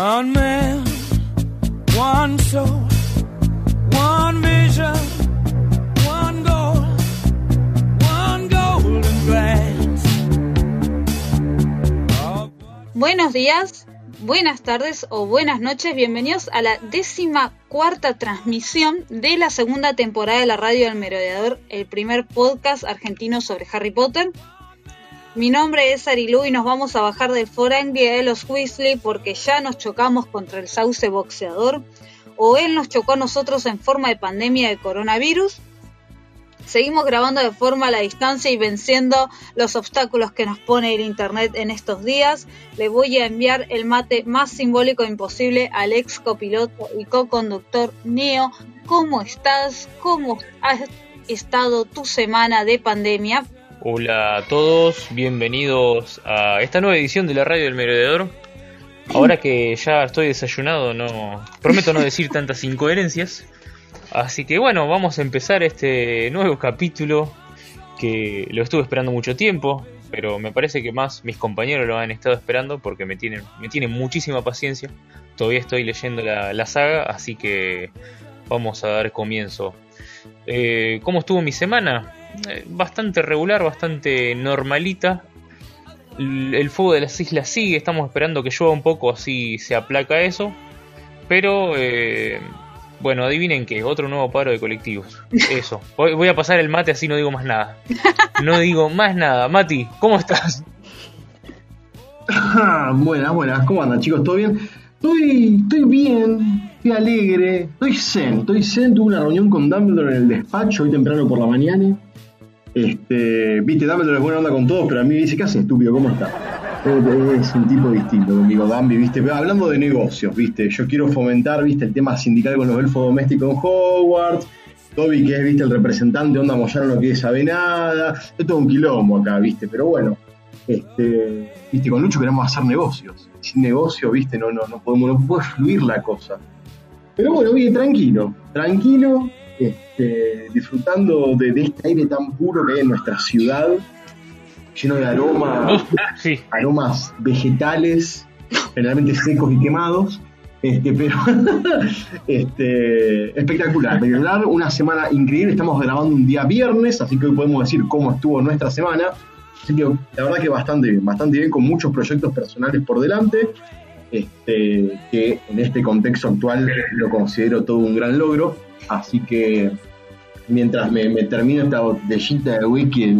One man, one one one one. Buenos días, buenas tardes o buenas noches. Bienvenidos a la décima cuarta transmisión de la segunda temporada de la Radio del Merodeador, el primer podcast argentino sobre Harry Potter. Mi nombre es Arilu y nos vamos a bajar del forangue de los Weasley porque ya nos chocamos contra el sauce boxeador o él nos chocó a nosotros en forma de pandemia de coronavirus. Seguimos grabando de forma a la distancia y venciendo los obstáculos que nos pone el internet en estos días. Le voy a enviar el mate más simbólico imposible al ex copiloto y co-conductor Neo. ¿Cómo estás? ¿Cómo has estado tu semana de pandemia? Hola a todos, bienvenidos a esta nueva edición de la radio del merodeador. Ahora que ya estoy desayunado, no prometo no decir tantas incoherencias. Así que bueno, vamos a empezar este nuevo capítulo que lo estuve esperando mucho tiempo, pero me parece que más mis compañeros lo han estado esperando porque me tienen, me tienen muchísima paciencia. Todavía estoy leyendo la, saga, así que vamos a dar comienzo. Eh, ¿Cómo estuvo mi semana? Eh, bastante regular, bastante normalita. El, fuego de las islas sigue, estamos esperando que llueva un poco, así se aplaca eso. Pero, eh, bueno, adivinen qué, otro nuevo paro de colectivos. Eso. Voy, a pasar el mate así no digo más nada. No digo más nada. Mati, ¿cómo estás? buenas, buenas. ¿Cómo andan chicos? ¿Todo bien? Estoy, estoy bien, estoy alegre, estoy zen, estoy zen. Tuve una reunión con Dumbledore en el despacho hoy temprano por la mañana. Este, viste, Dumbledore es buena onda con todos, pero a mí me dice, ¿qué haces, estúpido? ¿Cómo está? Es un tipo distinto conmigo, Dambi, viste, hablando de negocios, viste, yo quiero fomentar, viste, el tema sindical con los elfos domésticos en Hogwarts, Toby, que es, viste, el representante, onda Moyano no quiere saber nada, es todo un quilombo acá, viste, pero bueno, este, viste, con Lucho queremos hacer negocios, sin negocio, viste, no, no, no podemos, no puede fluir la cosa. Pero bueno, bien, tranquilo, tranquilo, este, disfrutando de, este aire tan puro que hay en nuestra ciudad, lleno de aromas, aromas vegetales, generalmente secos y quemados. Este, pero este, espectacular, espectacular, una semana increíble, estamos grabando un día viernes, así que hoy podemos decir cómo estuvo nuestra semana. Así que la verdad que bastante bien, bastante bien, con muchos proyectos personales por delante, este, que en este contexto actual lo considero todo un gran logro. Así que mientras me, termino esta botellita de whisky,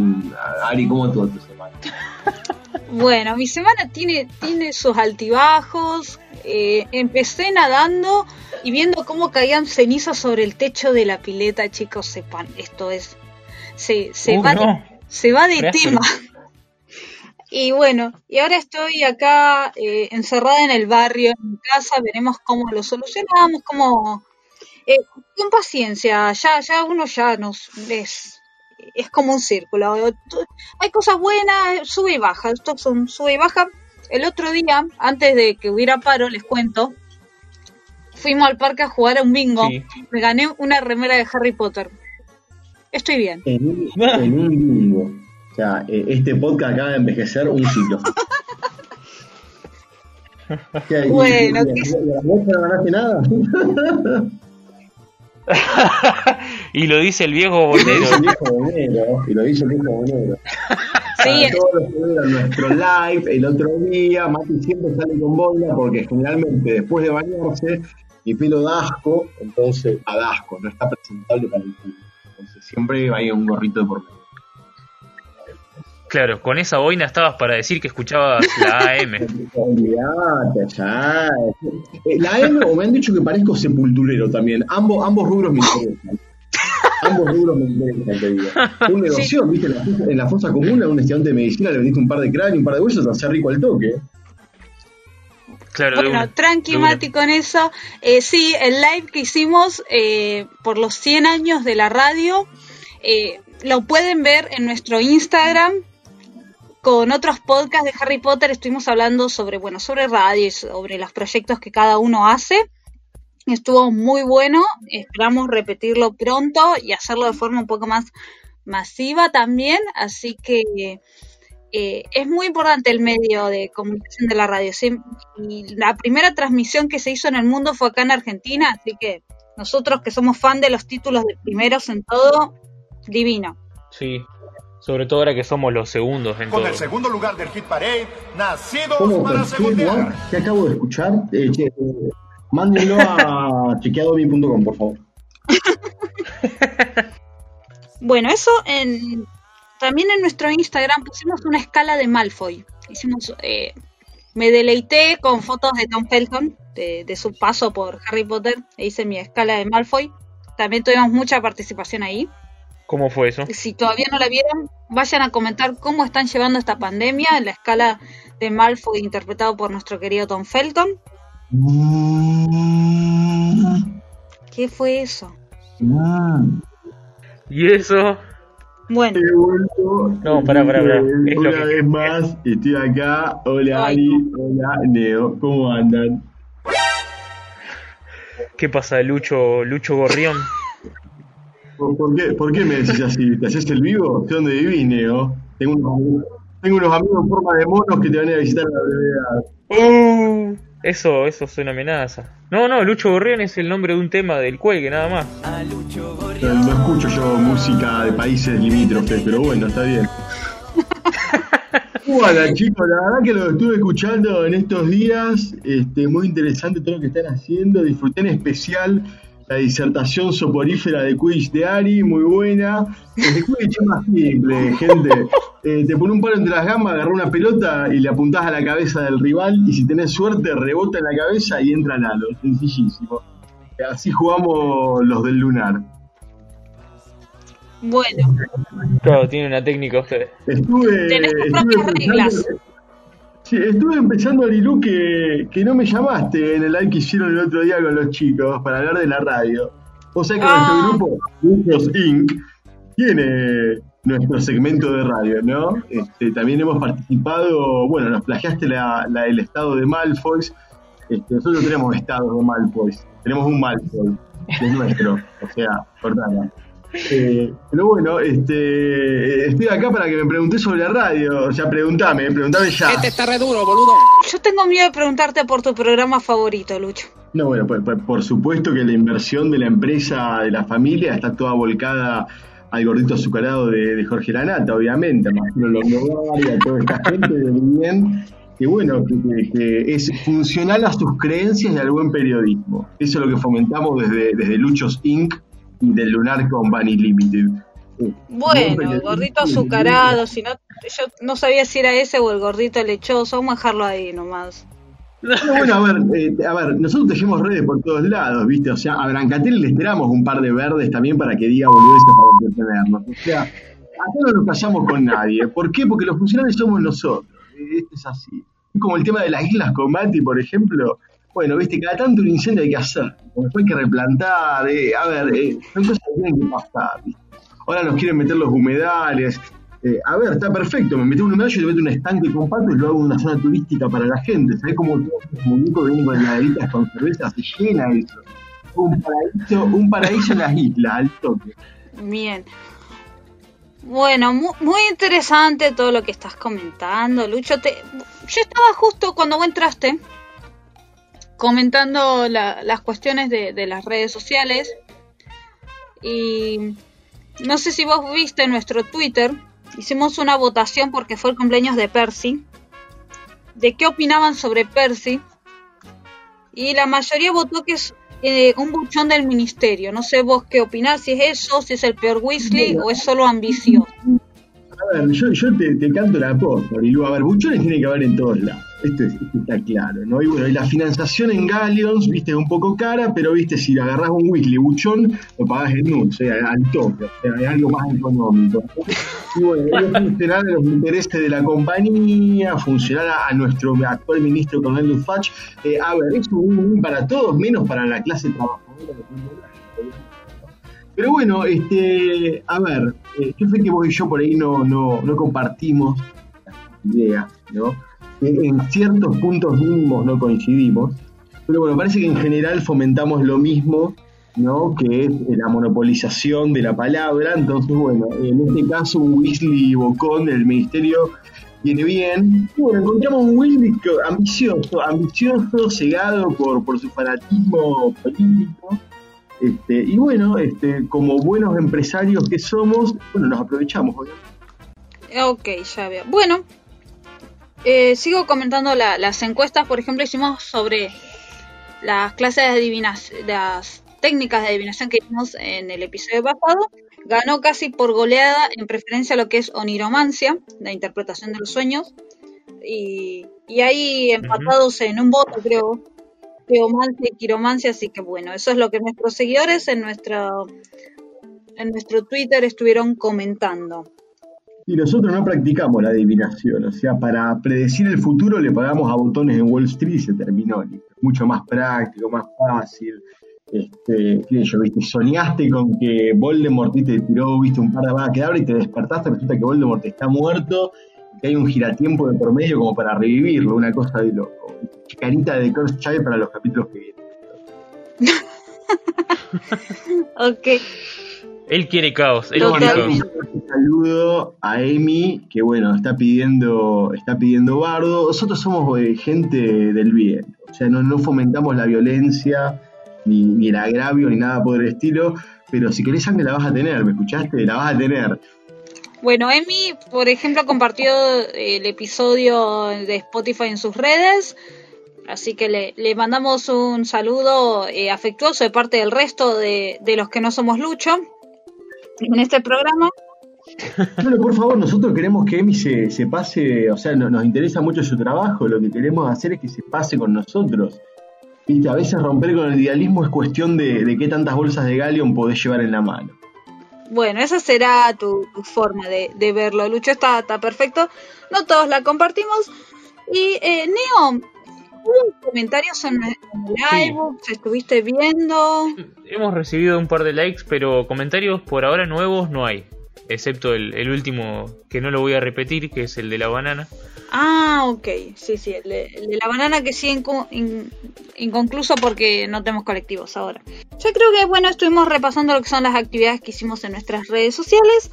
Ari, ¿cómo estuvo tu semana? Bueno, mi semana tiene, tiene sus altibajos. Eh, empecé nadando y viendo cómo caían cenizas sobre el techo de la pileta, chicos, sepan, esto es. Se, se, uh, va, de, se va de tema. Y bueno, y ahora estoy acá eh, encerrada en el barrio, en mi casa, veremos cómo lo solucionamos, cómo, eh, con paciencia, ya, ya uno ya nos es, es como un círculo. Hay cosas buenas, sube y baja, esto son sube y baja. El otro día, antes de que hubiera paro, les cuento, fuimos al parque a jugar a un bingo. Me gané una remera de Harry Potter. Estoy bien. En un, bingo. O sea, eh, este podcast acaba de envejecer un ciclo. bueno, no ganaste nada? y lo dice el viejo bonero. y lo dice el viejo bonero. Sí, todos los que vieron nuestro live el otro día, Mati siempre sale con boina porque generalmente después de bañarse mi pelo da asco, entonces a asco, no está presentable para el público. Entonces siempre hay un gorrito de por medio. Claro, con esa boina estabas para decir que escuchabas la AM. Eh, la AM, o me han dicho que parezco sepulturero también. Ambos, ambos rubros me interesan. ambos rubros me interesan, te digo. Un negocio, viste, en la, fosa común a un estudiante de medicina le vendiste un par de cráneos, un par de huesos, hace rico al toque. Claro, bueno, tranqui Mati con eso. Eh, sí, el live que hicimos eh, por los 100 años de la radio, eh, lo pueden ver en nuestro Instagram, con otros podcasts de Harry Potter estuvimos hablando sobre, bueno, sobre radio y sobre los proyectos que cada uno hace. Estuvo muy bueno, esperamos repetirlo pronto y hacerlo de forma un poco más masiva también, así que eh, es muy importante el medio de comunicación de la radio. Y la primera transmisión que se hizo en el mundo fue acá en Argentina, así que nosotros que somos fan de los títulos de primeros en todo, divino. Sí, sobre todo ahora que somos los segundos en Con todo. el segundo lugar del Hit Parade, nacidos ¿Cómo? para ¿Qué, segundear. ¿Qué acabo de escuchar? Eh, che, eh, mándenlo a chequeadomi.com, por favor. Bueno, eso en también en nuestro Instagram pusimos una escala de Malfoy. Hicimos, eh, me deleité con fotos de Tom Felton, de, de su paso por Harry Potter, e hice mi escala de Malfoy. También tuvimos mucha participación ahí. ¿Cómo fue eso? Si todavía no la vieron, vayan a comentar cómo están llevando esta pandemia en la escala de Malfoy interpretado por nuestro querido Tom Felton. ¿Qué fue eso? Y eso, Bueno, He vuelto. No, pará, pará, pará. Es lo Una que- vez más, estoy acá. Hola Ay, Ari, hola Neo, ¿cómo andan? ¿qué pasa, Lucho, Lucho Gorrión? ¿Por, qué, ¿Por qué me decís así? ¿Te haces el vivo? ¿De dónde vivís, Neo? Tengo unos, tengo unos amigos en forma de monos que te van a ir a visitar a la brevedad. Uh, eso, eso es una amenaza. No, no, Lucho Gorrión es el nombre de un tema del cuelgue, nada más. No, no escucho yo música de países limítrofes, pero bueno, está bien. Bueno, chicos, la verdad que lo estuve escuchando en estos días, este, muy interesante todo lo que están haciendo, disfruté en especial la disertación soporífera de Quidditch de Ari, muy buena. El Quidditch es más simple, gente. Eh, te pone un palo entre las gambas, agarra una pelota y le apuntás a la cabeza del rival y si tenés suerte rebota en la cabeza y entra al halo, sencillísimo. Así jugamos los del lunar. bueno, Claro, tiene una técnica usted. Estuve, Tenés tus propias reglas. Sí, estuve empezando, Arilu, que, que no me llamaste en el live que hicieron el otro día con los chicos para hablar de la radio. O sea que Ah. nuestro grupo, Muchos Inc., tiene nuestro segmento de radio, ¿no? Este, también hemos participado, bueno, nos plagiaste la, la del estado de Malfoys. Este, nosotros tenemos estados de Malfoys. Tenemos un Malfoy, que es nuestro, o sea, Cortana. Eh, pero bueno, este, estoy acá para que me preguntes sobre la radio. O sea, preguntame, preguntame ya. Este está re duro, boludo. yo tengo miedo de preguntarte por tu programa favorito, Lucho. No, bueno, pues, pues, por supuesto que la inversión de la empresa, de la familia, está toda volcada al gordito azucarado de, de Jorge Lanata, obviamente, a Marcelo Longobardi, a toda esta gente del bien, que bueno, que, que- que es funcional a sus creencias y al buen periodismo. Eso es lo que fomentamos desde, desde Luchos Inc. y del Lunar Company Limited. Buen Bueno, el gordito azucarado, si no, yo no sabía si era ese o el gordito lechoso, vamos a dejarlo ahí nomás. No, bueno, a ver, eh, a ver, nosotros tejemos redes por todos lados, ¿viste? O sea, a Brancatel le esperamos un par de verdes también para que diga boludeces para entretenernos. O sea, acá no nos casamos con nadie. ¿Por qué? Porque los funcionarios somos nosotros. Esto es así. Como el tema de las islas Comati, por ejemplo. Bueno, viste, cada tanto un incendio hay que hacer. Después hay que replantar. eh, a ver, eh, son cosas que tienen que pasar. Ahora nos quieren meter los humedales. Eh, a ver, está perfecto, me meto un humedal y te meto un estanque con y lo hago una zona turística para la gente. ¿Sabes cómo todos los muñecos vienen con heladeritas con cerveza? Se llena eso. Un paraíso, un paraíso en las islas, al toque. Bien. Bueno, mu- muy interesante todo lo que estás comentando, Lucho. Te, yo estaba justo cuando entraste comentando la- las cuestiones de, de las redes sociales. Y no sé si vos viste nuestro Twitter, hicimos una votación porque fue el cumpleaños de Percy, de qué opinaban sobre Percy y la mayoría votó que es eh, un buchón del ministerio. No sé vos qué opinás, si es eso, si es el peor Weasley o es solo ambicioso. Yo, yo te, canto la posta, Marilu. A ver, buchones tiene que haber en todos lados. Esto, es- esto está claro, ¿no? Y bueno, y la financiación en Galleons, viste, es un poco cara, pero viste, si agarrás un Weasley buchón, lo pagás en un, o sea, al toque, o sea, es algo más económico. Y bueno, es funcionar a los intereses de la compañía, funcionar a, nuestro actual ministro Cornelius Fudge. Eh, a ver, es un win para todos, menos para la clase trabajadora pero bueno, este, a ver, eh, yo sé que vos y yo por ahí no, no, no compartimos ideas, ¿no? En, ciertos puntos mínimos no coincidimos, pero bueno, parece que en general fomentamos lo mismo, ¿no? Que es la monopolización de la palabra. Entonces, bueno, en este caso, un Weasley Bocón del ministerio viene bien. Bueno, encontramos un Will ambicioso, ambicioso, cegado por, por su fanatismo político. Este, y bueno, este, como buenos empresarios que somos, bueno, nos aprovechamos, Ok, ya veo. Bueno, eh, sigo comentando las encuestas. Por ejemplo, hicimos sobre las clases de adivinación, las técnicas de adivinación que hicimos en el episodio pasado. Ganó casi por goleada en preferencia a lo que es oniromancia, la interpretación de los sueños. Y, y ahí empatados en un voto, creo, geomancia y quiromancia, así que bueno, eso es lo que nuestros seguidores en nuestro, en nuestro Twitter estuvieron comentando. Y nosotros no practicamos la adivinación, o sea, para predecir el futuro le pagamos a botones en Wall Street y se terminó. Mucho más práctico, más fácil. Este, qué yo, viste, soñaste con que Voldemort te tiró, viste, un par de abre y te despertaste, resulta que Voldemort está muerto, que hay un giratiempo de por medio como para revivirlo, una cosa de loco. Chicanita de Curse Child para los capítulos que vienen. ok. Él quiere caos, él quiere caos. saludo a Amy, que bueno, está pidiendo, está pidiendo bardo. Nosotros somos eh, gente del bien, o sea, no, no fomentamos la violencia, ni, ni, el agravio, ni nada por el estilo, pero si querés sangre la vas a tener, ¿me escuchaste? La vas a tener. Bueno, Emi, por ejemplo, compartió el episodio de Spotify en sus redes, así que le, mandamos un saludo eh, afectuoso de parte del resto de, de los que no somos Lucho en este programa. Bueno, por favor, nosotros queremos que Emi se, se pase, o sea, nos interesa mucho su trabajo, lo que queremos hacer es que se pase con nosotros. ¿Viste? A veces romper con el idealismo es cuestión de, de qué tantas bolsas de Galleon podés llevar en la mano. Bueno, esa será tu, forma de, verlo. Lucho está, está perfecto. No todos la compartimos. Y eh, Neo, ¿hubo comentarios en el, live? ¿Estuviste viendo? Hemos recibido un par de likes, pero comentarios por ahora nuevos no hay. Excepto el, último, que no lo voy a repetir, que es el de la banana. Ah, ok, sí, sí, el de, la banana que sigue inconcluso porque no tenemos colectivos ahora. Yo creo que, bueno, estuvimos repasando lo que son las actividades que hicimos en nuestras redes sociales.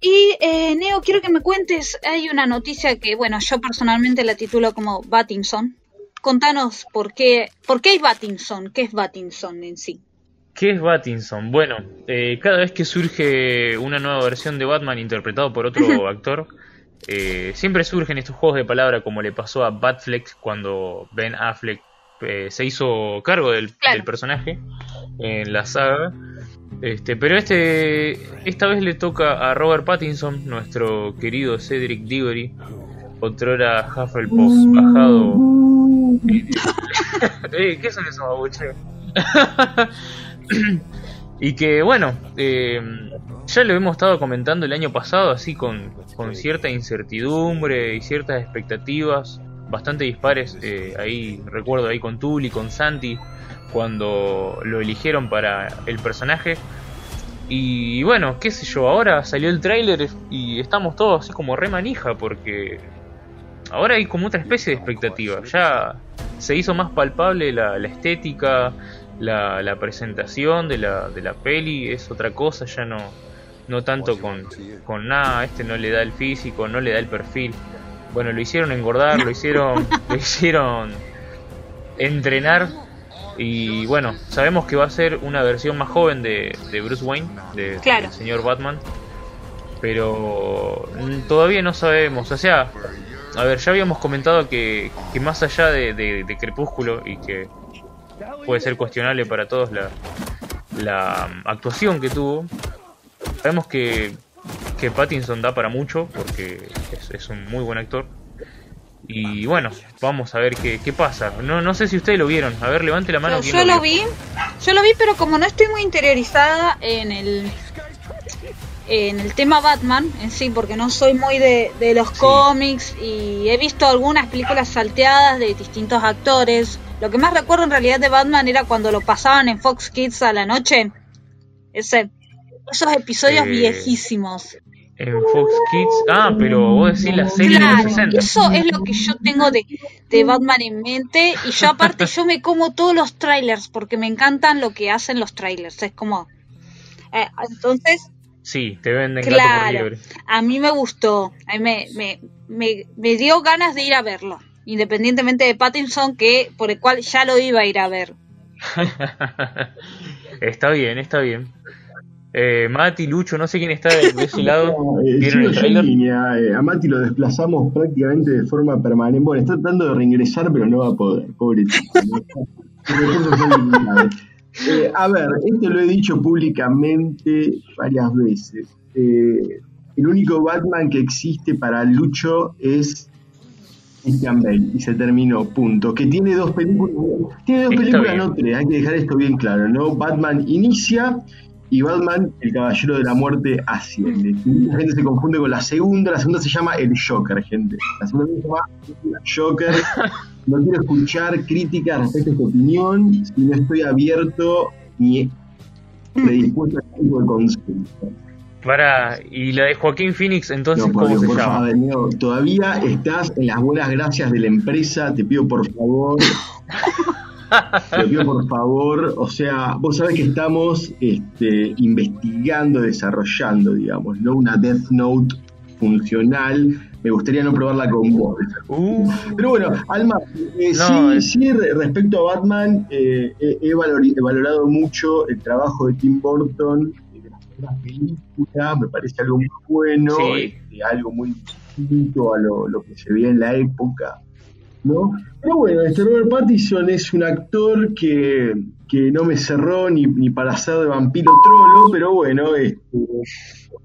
Y, eh, Neo, quiero que me cuentes, hay una noticia que, bueno, yo personalmente la titulo como Battinson. Contanos por qué, por qué es Battinson, qué es Battinson en sí. ¿Qué es Battinson? Bueno, eh, cada vez que surge una nueva versión de Batman interpretado por otro actor, eh, siempre surgen estos juegos de palabra como le pasó a Batfleck cuando Ben Affleck eh, se hizo cargo del, personaje en la saga. Este, pero este esta vez le toca a Robert Pattinson, nuestro querido Cedric Diggory, otrora Hufflepuff bajado. ¿Qué son esos babucheos? y que bueno, eh, ya lo hemos estado comentando el año pasado, así con, cierta incertidumbre y ciertas expectativas bastante dispares. Eh, ahí recuerdo ahí con Tuli, con Santi, cuando lo eligieron para el personaje. Y bueno, qué sé yo, ahora salió el tráiler y estamos todos así como re manija porque ahora hay como otra especie de expectativa. Ya se hizo más palpable la, la estética, la, la presentación de la, de la peli es otra cosa, ya no, no tanto con, con nada, este no le da el físico, no le da el perfil. Bueno, lo hicieron engordar, lo hicieron, lo hicieron entrenar y bueno, sabemos que va a ser una versión más joven de, de Bruce Wayne, de, del señor Batman, pero todavía no sabemos, o sea, a ver, ya habíamos comentado que, que más allá de, de Crepúsculo y que puede ser cuestionable para todos la, la actuación que tuvo. Sabemos que, que Pattinson da para mucho porque es, un muy buen actor. Y bueno, vamos a ver qué, qué pasa. No, no sé si ustedes lo vieron. A ver, levante la mano. Yo, lo, vi. Yo lo vi, pero como no estoy muy interiorizada en el en el tema Batman en sí, porque no soy muy de, de los cómics y he visto algunas películas salteadas de distintos actores. Lo que más recuerdo en realidad de Batman era cuando lo pasaban en Fox Kids a la noche. Ese, esos episodios eh, viejísimos. En Fox Kids, ah, pero vos decís la serie de los 60. Eso es lo que yo tengo de, de Batman en mente. Y yo, aparte, yo me como todos los trailers porque me encantan lo que hacen los trailers. Es como. Eh, entonces, Sí, te venden claro, A mí me gustó, a mí me, me, me dio ganas de ir a verlo, independientemente de Pattinson, que por el cual ya lo iba a ir a ver. está bien, está bien. Eh, Mati, Lucho, no sé quién está de, ese lado. Eh, ¿Vieron el línea, eh, a Mati lo desplazamos prácticamente de forma permanente. Bueno, está tratando de reingresar, pero no va a poder, pobre. Eh, a ver, esto lo he dicho públicamente varias veces. Eh, el único Batman que existe para Lucho es Christian Bale y se terminó, punto. Que tiene dos películas, tiene dos Está películas, bien. no tres, hay que dejar esto bien claro, ¿no? Batman inicia y Batman, el Caballero de la Muerte, asciende. Mucha gente se confunde con la segunda, la segunda se llama El Joker, gente. La segunda se llama El Joker. No quiero escuchar críticas respecto a tu opinión, si no estoy abierto ni predispuesto a este tipo de consulta. Para, y la de Joaquín Phoenix, entonces, No, ¿cómo Pablo, se por llama? favor, no, todavía estás en las buenas gracias de la empresa, te pido por favor. Te pido por favor, o sea, vos sabés que estamos este, investigando, desarrollando, digamos, no una Death Note funcional. Me gustaría no probarla con vos. Uh, Pero bueno, Alma, eh, No, sí, es- sí, re- respecto a Batman, eh, he, he valorado mucho el trabajo de Tim Burton, primeras películas, me parece algo muy bueno, Sí. este, algo muy distinto a lo, lo que se veía en la época, ¿no? Pero bueno, este Robert Pattinson es un actor que, que no me cerró ni, ni para ser de vampiro trolo, pero bueno, este,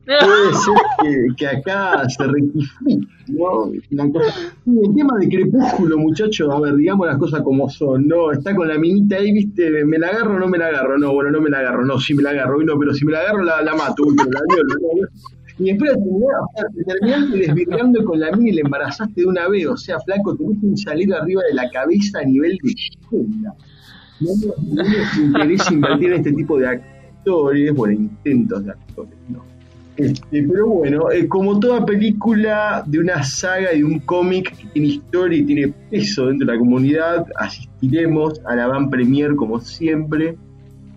puede ser que, acá se rectifique, el tema de Crepúsculo, muchachos, a ver, digamos las cosas como son, ¿no? Está con la minita ahí, ¿viste? ¿Me la agarro o no me la agarro? No, bueno, no me la agarro, no, sí me la agarro, no, pero si me la agarro la, la mato, la. Y después terminaste desvirgando con la mina y la embarazaste de una vez, o sea, flaco, tenés que salir arriba de la cabeza a nivel de. No no interesa invertir en este tipo de actores, bueno, intentos de actores, ¿no? Este, pero bueno, eh, como toda película de una saga y de un cómic que tiene historia y tiene peso dentro de la comunidad, asistiremos a la van premier como siempre.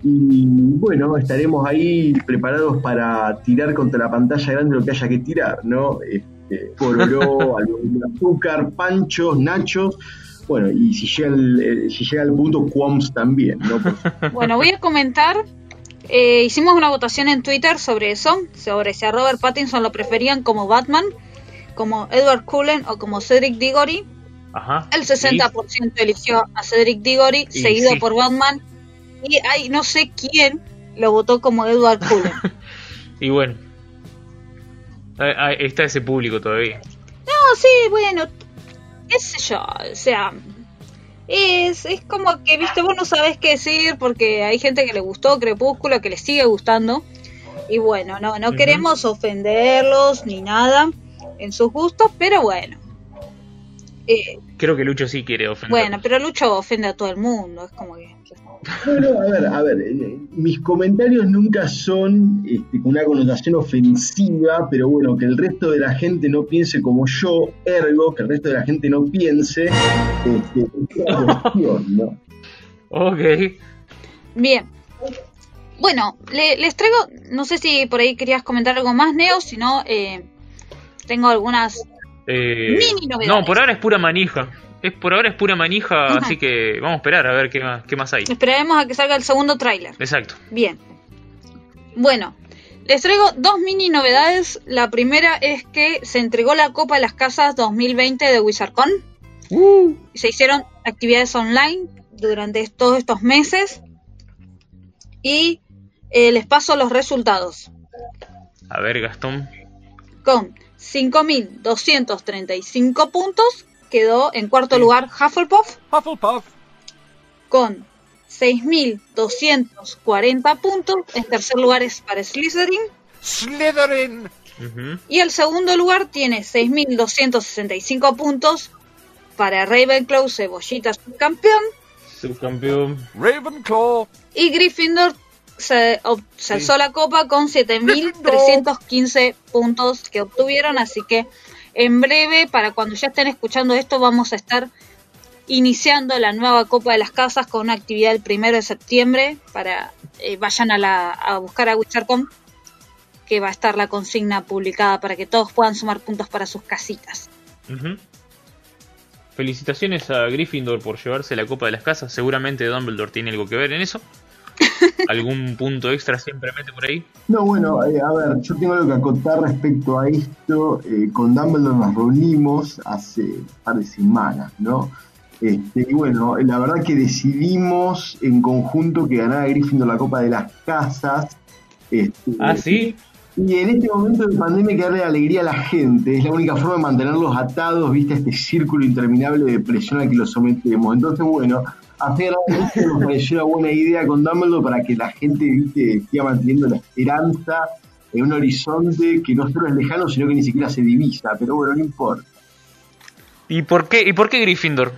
Y bueno, estaremos ahí preparados para tirar contra la pantalla grande lo que haya que tirar, ¿no? Este, pororó, algodón de azúcar, panchos, nachos. Bueno, y si llega el, eh, si llega el punto, quams también, ¿no? Bueno, voy a comentar. eh, hicimos una votación en Twitter sobre eso, sobre si a Robert Pattinson lo preferían como Batman, como Edward Cullen o como Cedric Diggory. ajá. El 60% eligió a Cedric Diggory, Y seguido sí. por Batman. Y hay no sé quién lo votó como Edward Cullen. Y, bueno. Está ese público todavía. No, sí, bueno, qué sé yo, o sea, es, es como que, viste, vos no sabés qué decir porque hay gente que le gustó Crepúsculo, que le sigue gustando, y bueno, no, no queremos ofenderlos ni nada en sus gustos, pero bueno. Eh, Creo que Lucho sí quiere ofender. bueno, pero Lucho ofende a todo el mundo, es como que... Bueno, a ver, a ver, eh, mis comentarios nunca son este, con una connotación ofensiva, pero bueno, que el resto de la gente no piense como yo, ergo, que el resto de la gente no piense, este, es una cuestión, ¿no? Ok. Bien. Bueno, le- les traigo, no sé si por ahí querías comentar algo más, Neo, si no, eh, tengo algunas Eh, Mini novedades. no, por ahora es pura manija. Es, por ahora es pura manija, Ajá. así que vamos a esperar a ver qué más, qué más hay. Esperaremos a que salga el segundo tráiler. Exacto. Bien. Bueno, les traigo dos mini novedades. La primera es que se entregó la Copa de las Casas 2020 de WizardCon. Y Se hicieron actividades online durante todos estos meses. Y eh, les paso los resultados. A ver, Gastón. Con 5.235 puntos quedó en cuarto lugar Hufflepuff. Hufflepuff. con 6.240 puntos. En tercer lugar es para Slytherin. Slytherin. Y el segundo lugar tiene 6.265 puntos para Ravenclaw, Cebollita subcampeón. Subcampeón. Ravenclaw. Y Gryffindor se, se alzó la copa con 7.315 puntos que obtuvieron. Así que en breve, para cuando ya estén escuchando esto, vamos a estar iniciando la nueva Copa de las Casas con una actividad el primero de septiembre. Para eh, vayan a, la, a buscar a WizardCon, que va a estar la consigna publicada para que todos puedan sumar puntos para sus casitas. Felicitaciones a Gryffindor por llevarse la Copa de las Casas. Seguramente Dumbledore tiene algo que ver en eso. Algún punto extra siempre mete por ahí. No, bueno, eh, a ver, yo tengo algo que acotar respecto a esto. Eh, con Dumbledore nos reunimos hace un par de semanas, ¿no? Este, y bueno, la verdad que decidimos en conjunto que ganara Gryffindor la Copa de las Casas. Este, Ah, sí. Y en este momento de pandemia hay que darle alegría a la gente. Es la única forma de mantenerlos atados, viste, a este círculo interminable de presión al que los sometemos. Entonces, bueno, hacer algo nos pareció una buena idea con Dumbledore para que la gente, viste, siga manteniendo la esperanza en un horizonte que no solo es lejano, sino que ni siquiera se divisa. Pero bueno, no importa. ¿Y por qué, y por qué Gryffindor?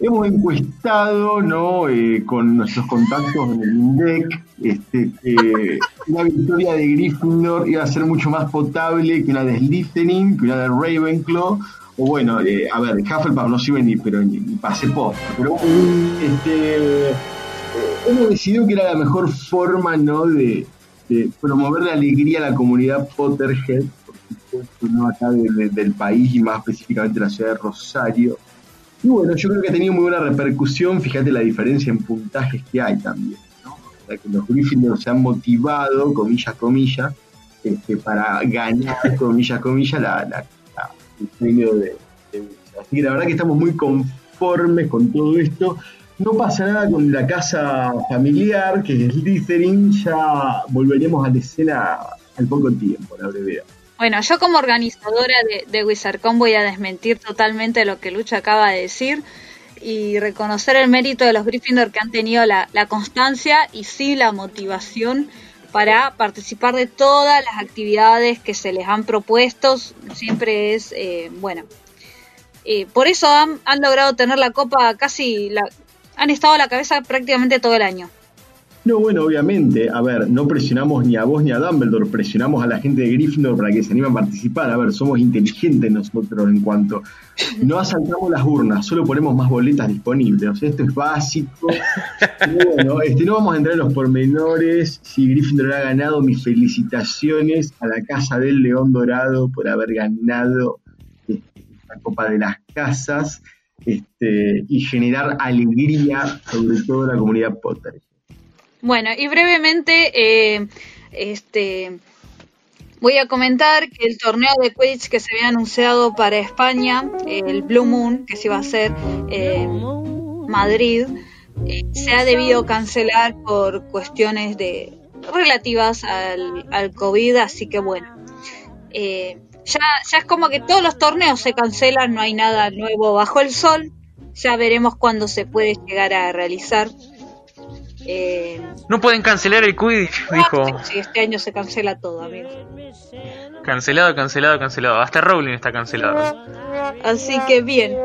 Hemos encuestado ¿no? Eh, con nuestros contactos en el INDEC este, que una victoria de Gryffindor iba a ser mucho más potable que una de Slytherin, que una de Ravenclaw. O bueno, eh, a ver, Hufflepuff no sirve ni, pero ni, ni pase post. Pero este, eh, hemos decidido que era la mejor forma ¿no? de, promover la alegría a la comunidad Potterhead, por supuesto, ¿no? acá de- de- del país y más específicamente la ciudad de Rosario. Y bueno, yo creo que ha tenido muy buena repercusión. Fíjate la diferencia en puntajes que hay también. ¿no? O sea, que los Gryffindor se han motivado, comillas, comillas, este, para ganar, comillas, comillas, la, la- la- el de, de. Así que la verdad que estamos muy conformes con todo esto. No pasa nada con la casa familiar, que es Slytherin. Ya volveremos a la escena al poco tiempo, la brevedad. Bueno, yo como organizadora de, de WizardCon voy a desmentir totalmente lo que Lucha acaba de decir y reconocer el mérito de los Gryffindor que han tenido la constancia y sí la motivación para participar de todas las actividades que se les han propuesto. Siempre es, eh, bueno, eh, por eso han, han logrado tener la copa casi, la, han estado a la cabeza prácticamente todo el año. No, bueno, obviamente, a ver, no presionamos ni a vos ni a Dumbledore, presionamos a la gente de Gryffindor para que se animen a participar. A ver, somos inteligentes nosotros en cuanto no asaltamos las urnas, solo ponemos más boletas disponibles. O sea, esto es básico. Bueno, este, no vamos a entrar en los pormenores. Si Gryffindor ha ganado, mis felicitaciones a la Casa del León Dorado por haber ganado este, la Copa de las Casas este, y generar alegría sobre todo la comunidad Potter. Bueno, y brevemente, eh, este, voy a comentar que el torneo de Quidditch que se había anunciado para España, el Blue Moon, que se iba a hacer en Madrid, eh, se ha debido cancelar por cuestiones de relativas al, al COVID, así que bueno, eh, ya, ya es como que todos los torneos se cancelan, no hay nada nuevo bajo el sol, ya veremos cuándo se puede llegar a realizar. Eh, No pueden cancelar el Quidditch, dijo. Sí, este año se cancela todo, amigo. Cancelado, cancelado, cancelado. Hasta Rowling está cancelado. Así que bien.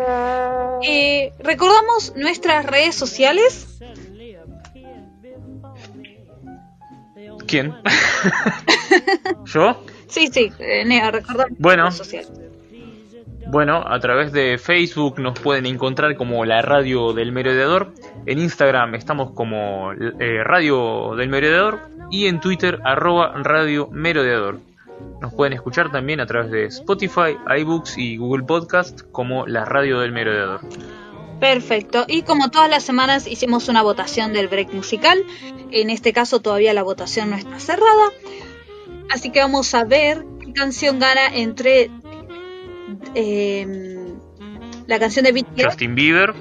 Eh, recordamos nuestras redes sociales. ¿Quién? ¿Yo? Sí, sí, eh, Nea, recordamos Bueno. redes sociales. Bueno, a través de Facebook nos pueden encontrar como la radio del merodeador. En Instagram estamos como eh, radio del merodeador. Y en Twitter arroba radio merodeador. Nos pueden escuchar también a través de Spotify, iBooks y Google Podcast como la radio del merodeador. Perfecto. Y como todas las semanas hicimos una votación del break musical. En este caso todavía la votación no está cerrada. Así que vamos a ver qué canción gana entre eh, la canción de BTS, Justin Bieber,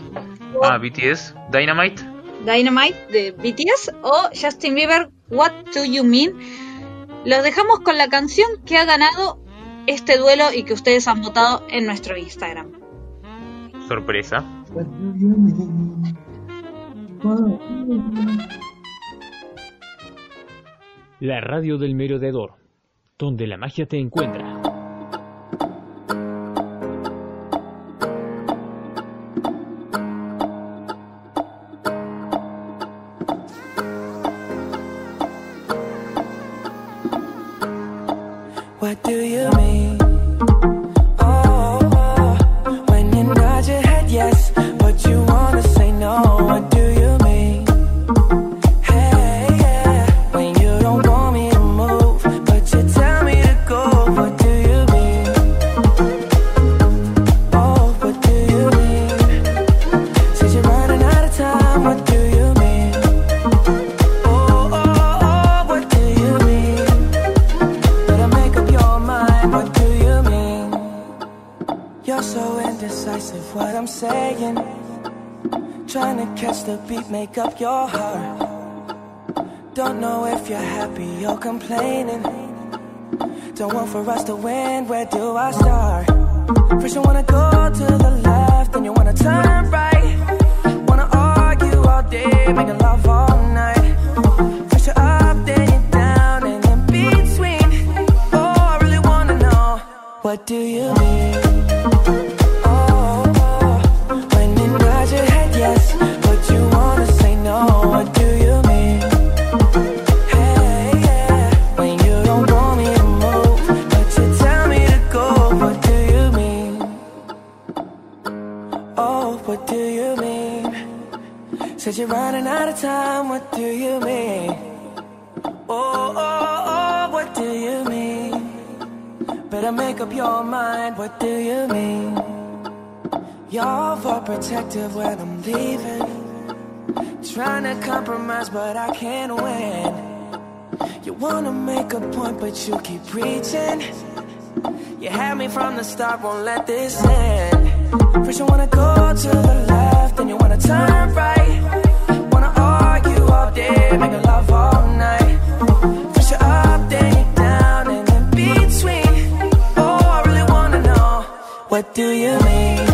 ah, BTS, Dynamite. Dynamite de BTS o Justin Bieber, What Do You Mean. Los dejamos con la canción que ha ganado este duelo y que ustedes han votado en nuestro Instagram. Sorpresa. La radio del merodeador, donde la magia te encuentra. For us to win, where do I start? Protective when I'm leaving. Trying to compromise, but I can't win. You wanna make a point, but you keep preaching. You had me from the start, won't let this end. First you wanna go to the left, then you wanna turn right. Wanna argue all day, make love all night. First you're up, then you're down, and in between. Oh, I really wanna know, what do you mean?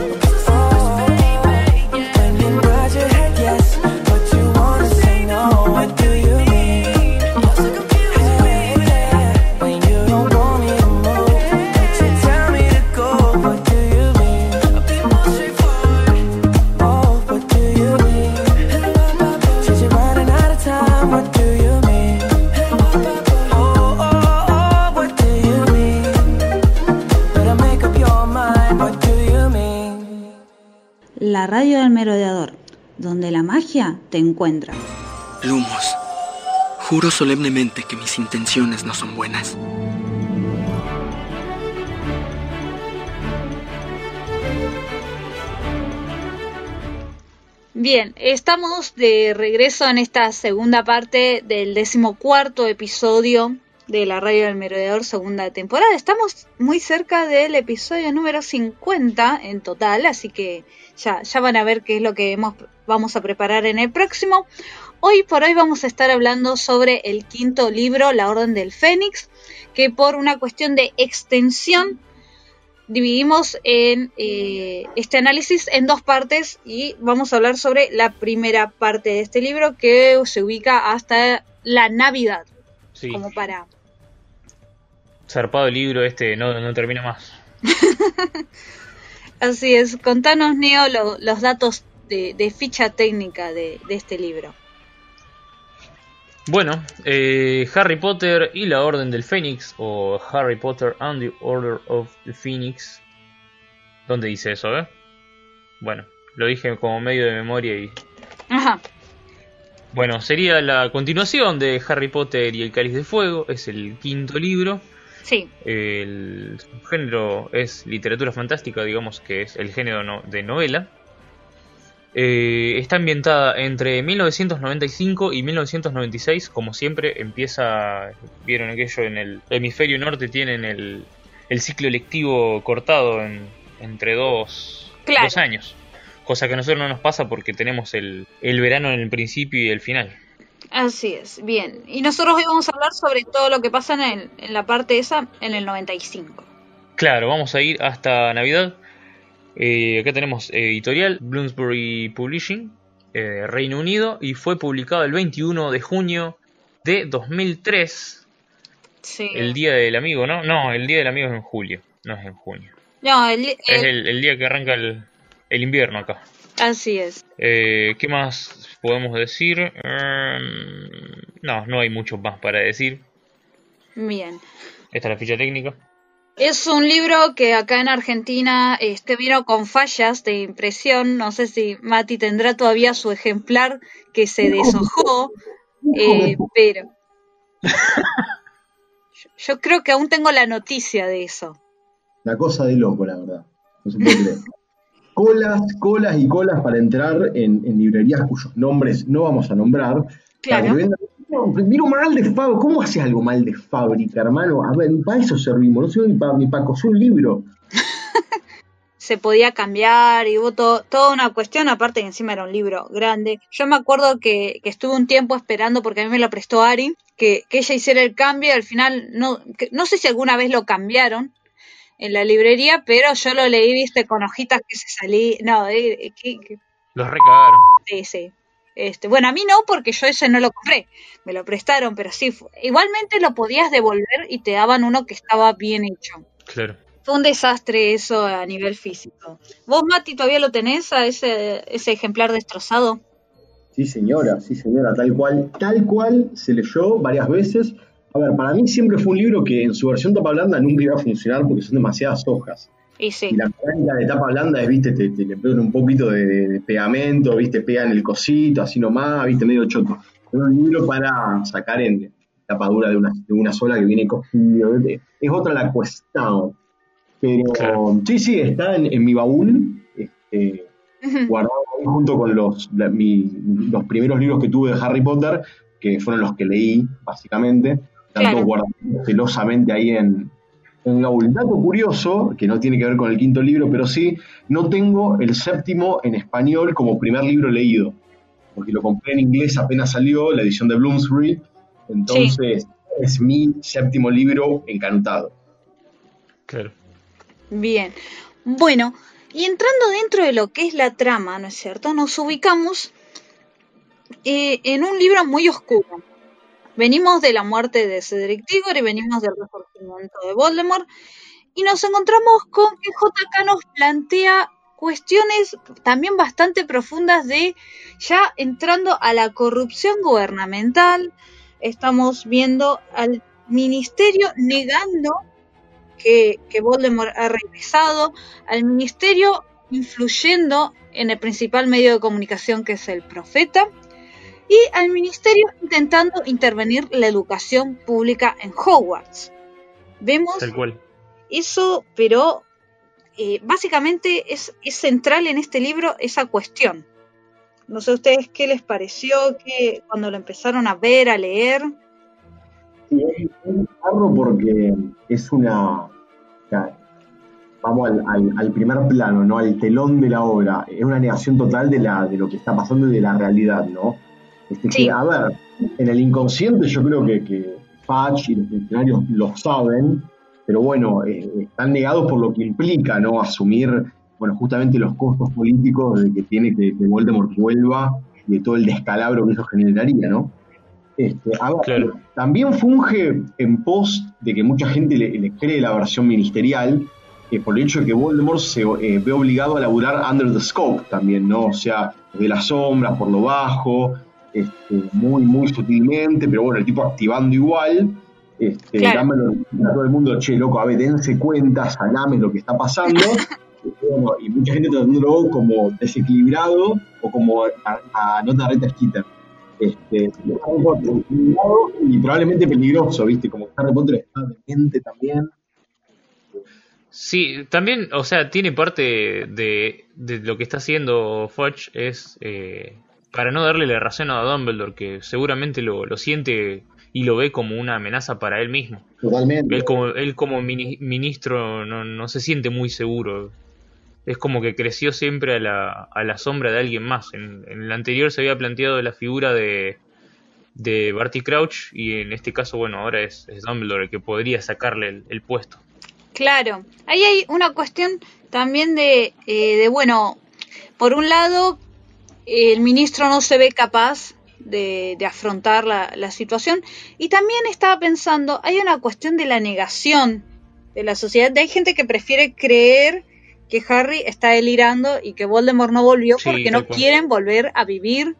Magia te encuentra. Lumos, juro solemnemente que mis intenciones no son buenas. Bien, estamos de regreso en esta segunda parte del decimocuarto episodio de la Radio del Merodeador segunda temporada. Estamos muy cerca del episodio número 50 en total, así que ya, ya van a ver qué es lo que hemos- vamos a preparar en el próximo. Hoy por hoy vamos a estar hablando sobre el quinto libro, La Orden del Fénix, que por una cuestión de extensión dividimos en eh, este análisis en dos partes y vamos a hablar sobre la primera parte de este libro que se ubica hasta la Navidad, Sí, como para... zarpado el libro este, no, no termina más. Así es, contanos Neo lo- los datos de, de ficha técnica de, de este libro. Bueno, eh, Harry Potter y la Orden del Fénix, o Harry Potter and the Order of the Phoenix. ¿Dónde dice eso, eh? Bueno, lo dije como medio de memoria y... Ajá, Bueno, sería la continuación de Harry Potter y el Cáliz de Fuego, es el quinto libro. Sí, El género es literatura fantástica, digamos que es el género no- de novela. Eh, está ambientada entre 1995 y 1996, como siempre empieza, vieron aquello en el hemisferio norte, tienen el, el ciclo lectivo cortado en- entre dos, Claro. dos años, cosa que a nosotros no nos pasa porque tenemos el, el verano en el principio y el final. Así es, bien. Y nosotros hoy vamos a hablar sobre todo lo que pasa en, el- en la parte esa en el 95. Claro, vamos a ir hasta Navidad. Eh, acá tenemos eh, editorial Bloomsbury Publishing, eh, Reino Unido, y fue publicado el 21 de junio de 2003, Sí. el Día del Amigo, ¿no? No, el Día del Amigo es en julio, no es en junio. No, el- Es el- el, día que arranca el, el invierno acá. así es. Eh, ¿Qué más podemos decir? Em, no, no hay mucho más para decir. Bien. Esta es la ficha técnica. Es un libro que acá en Argentina este, vino con fallas de impresión. No sé si Mati tendrá todavía su ejemplar que se deshojó, eh, pero yo, yo creo que aún tengo la noticia de eso. Una cosa de loco, la verdad. No se puede creer. Colas, colas y colas para entrar en, en librerías cuyos nombres no vamos a nombrar. Claro. vendan- No, vino mal de fábrica. ¿Cómo haces algo mal de fábrica, hermano? A ver, para eso servimos. No sirve ni para, ni para coser un libro. se podía cambiar y hubo todo- toda una cuestión, aparte que encima era un libro grande. Yo me acuerdo que, que estuve un tiempo esperando porque a mí me lo prestó Ari, que, que ella hiciera el cambio y al final no, que- no sé si alguna vez lo cambiaron en la librería, pero yo lo leí, viste, con hojitas que se salí, no, eh, eh, que- que- Los recagaron. sí, sí. Este, bueno, a mí no, porque yo ese no lo compré, me lo prestaron, pero sí, fu- igualmente lo podías devolver y te daban uno que estaba bien hecho. Claro. Fue un desastre eso a nivel físico. ¿Vos, Mati, todavía lo tenés a ese, ese ejemplar destrozado? Sí, señora, sí, señora, tal cual. Tal cual se leyó varias veces. A ver, para mí siempre fue un libro que en su versión tapa blanda nunca iba a funcionar porque son demasiadas hojas. Y sí, Y la mecánica de tapa blanda es, viste, te, te le pegan un poquito de, de- de pegamento, viste, pegan el cosito, así nomás, viste, medio choto. Es un libro para sacar en tapa dura de una, de una sola que viene cogido. Es otra la cuestión. Pero Claro. sí, sí, está en, en mi baúl, este, guardado ahí junto con los, la- mi- los primeros libros que tuve de Harry Potter, que fueron los que leí, básicamente. Claro. todos guardados celosamente ahí en, en baúl. Dato curioso, que no tiene que ver con el quinto libro, pero sí, no tengo el séptimo en español como primer libro leído, porque lo compré en inglés apenas salió, la edición de Bloomsbury, entonces es mi séptimo libro encanutado. Claro. bien. Bueno, y entrando dentro de lo que es la trama, ¿no es cierto? Nos ubicamos eh, en un libro muy oscuro. Venimos de la muerte de Cedric Diggory, venimos del resurgimiento de Voldemort, y nos encontramos con que JK nos plantea cuestiones también bastante profundas de ya entrando a la corrupción gubernamental. Estamos viendo al ministerio negando que, que Voldemort ha regresado, al ministerio influyendo en el principal medio de comunicación que es el profeta, y al ministerio intentando intervenir la educación pública en Hogwarts. Vemos Tal cual. eso, pero eh, básicamente es, es central en este libro esa cuestión. No sé a ustedes qué les pareció que cuando lo empezaron a ver, a leer. Sí, es un carro porque es una. vamos al, al- al primer plano, ¿no? Al telón de la obra. Es una negación total de, la, de lo que está pasando y de la realidad, ¿no? Este, Sí. que, a ver, en el inconsciente yo creo que, que Fudge y los funcionarios lo saben, pero bueno, eh, están negados por lo que implica, ¿no? Asumir, bueno, justamente los costos políticos de que tiene que, que Voldemort vuelva y de todo el descalabro que eso generaría, ¿no? Este, a ver, Claro. también funge en pos de que mucha gente le, le cree la versión ministerial, eh, por el hecho de que Voldemort se eh, ve obligado a laburar under the scope también, ¿no? O sea, de las sombras, por lo bajo, este, muy, muy sutilmente, pero bueno, el tipo activando igual. Este, Claro. Dice a todo el mundo, che, loco, a ver, dense cuenta, salame lo que está pasando. Y bueno, y mucha gente tratándolo como desequilibrado o como a, a nota reta Skeeter. Este, desequilibrado y probablemente peligroso, ¿viste? Como que Harry Potter está demente también. Sí, también, o sea, tiene parte de, de lo que está haciendo Fudge es eh, para no darle la razón a Dumbledore, que seguramente lo, lo siente y lo ve como una amenaza para él mismo. Totalmente. Él como, él como mini- ministro no, no se siente muy seguro. Es como que creció siempre a la, a la sombra de alguien más. En, en el anterior se había planteado la figura de, de Barty Crouch y en este caso, bueno, ahora es, es Dumbledore el que podría sacarle el, el puesto. Claro, ahí hay una cuestión también de, eh, de bueno, por un lado, el ministro no se ve capaz de, de afrontar la, la situación y también estaba pensando, hay una cuestión de la negación de la sociedad, hay gente que prefiere creer que Harry está delirando y que Voldemort no volvió Sí, porque no cual. quieren volver a vivir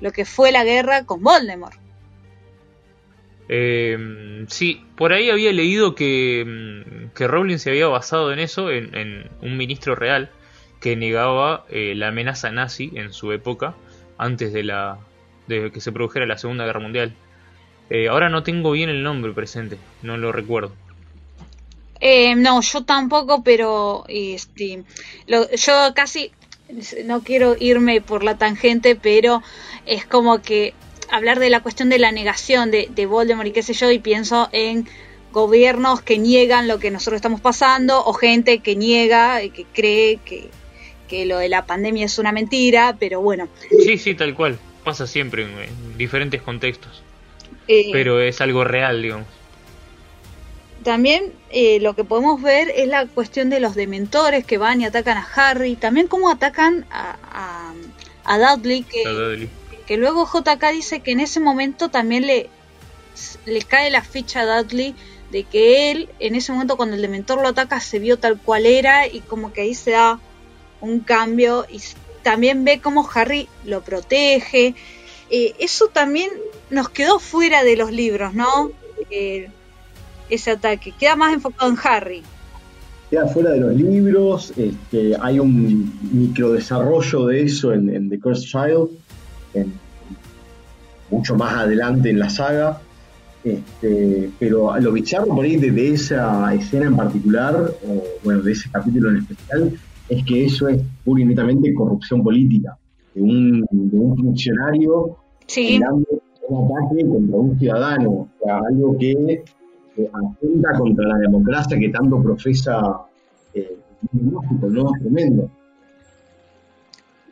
lo que fue la guerra con Voldemort. Eh, sí, por ahí había leído que, mm, que Rowling se había basado en eso, en, en un ministro real que negaba eh, la amenaza nazi en su época, antes de la de que se produjera la Segunda Guerra Mundial. Eh, ahora no tengo bien el nombre presente, no lo recuerdo. Eh, no, yo tampoco, pero este, lo- yo casi no quiero irme por la tangente, pero es como que hablar de la cuestión de la negación de, de Voldemort y qué sé yo, y pienso en gobiernos que niegan lo que nosotros estamos pasando, o gente que niega y que cree que, que lo de la pandemia es una mentira, pero bueno. Sí, sí, tal cual. Pasa siempre en, en diferentes contextos. eh, Pero es algo real, digamos. También eh, lo que podemos ver es la cuestión de los dementores que van y atacan a Harry, también cómo atacan a, a, a Dudley, que, La Dudley. que luego JK dice que en ese momento también le, le cae la ficha a Dudley de que él, en ese momento cuando el dementor lo ataca, se vio tal cual era y como que ahí se da un cambio y también ve cómo Harry lo protege. Eh, eso también nos quedó fuera de los libros, ¿no? Eh, ese ataque. Queda más enfocado en Harry. queda fuera de los libros, este, hay un microdesarrollo de eso en, The Cursed Child, mucho más adelante en la saga, este, pero lo bizarro por ahí de, de esa escena en particular, o bueno, de ese capítulo en especial, es que eso es pura y netamente corrupción política, de un, de un funcionario Sí, un ataque contra un ciudadano, o sea, algo que eh, atenta contra la democracia que tanto profesa eh, ¿no? Es tremendo.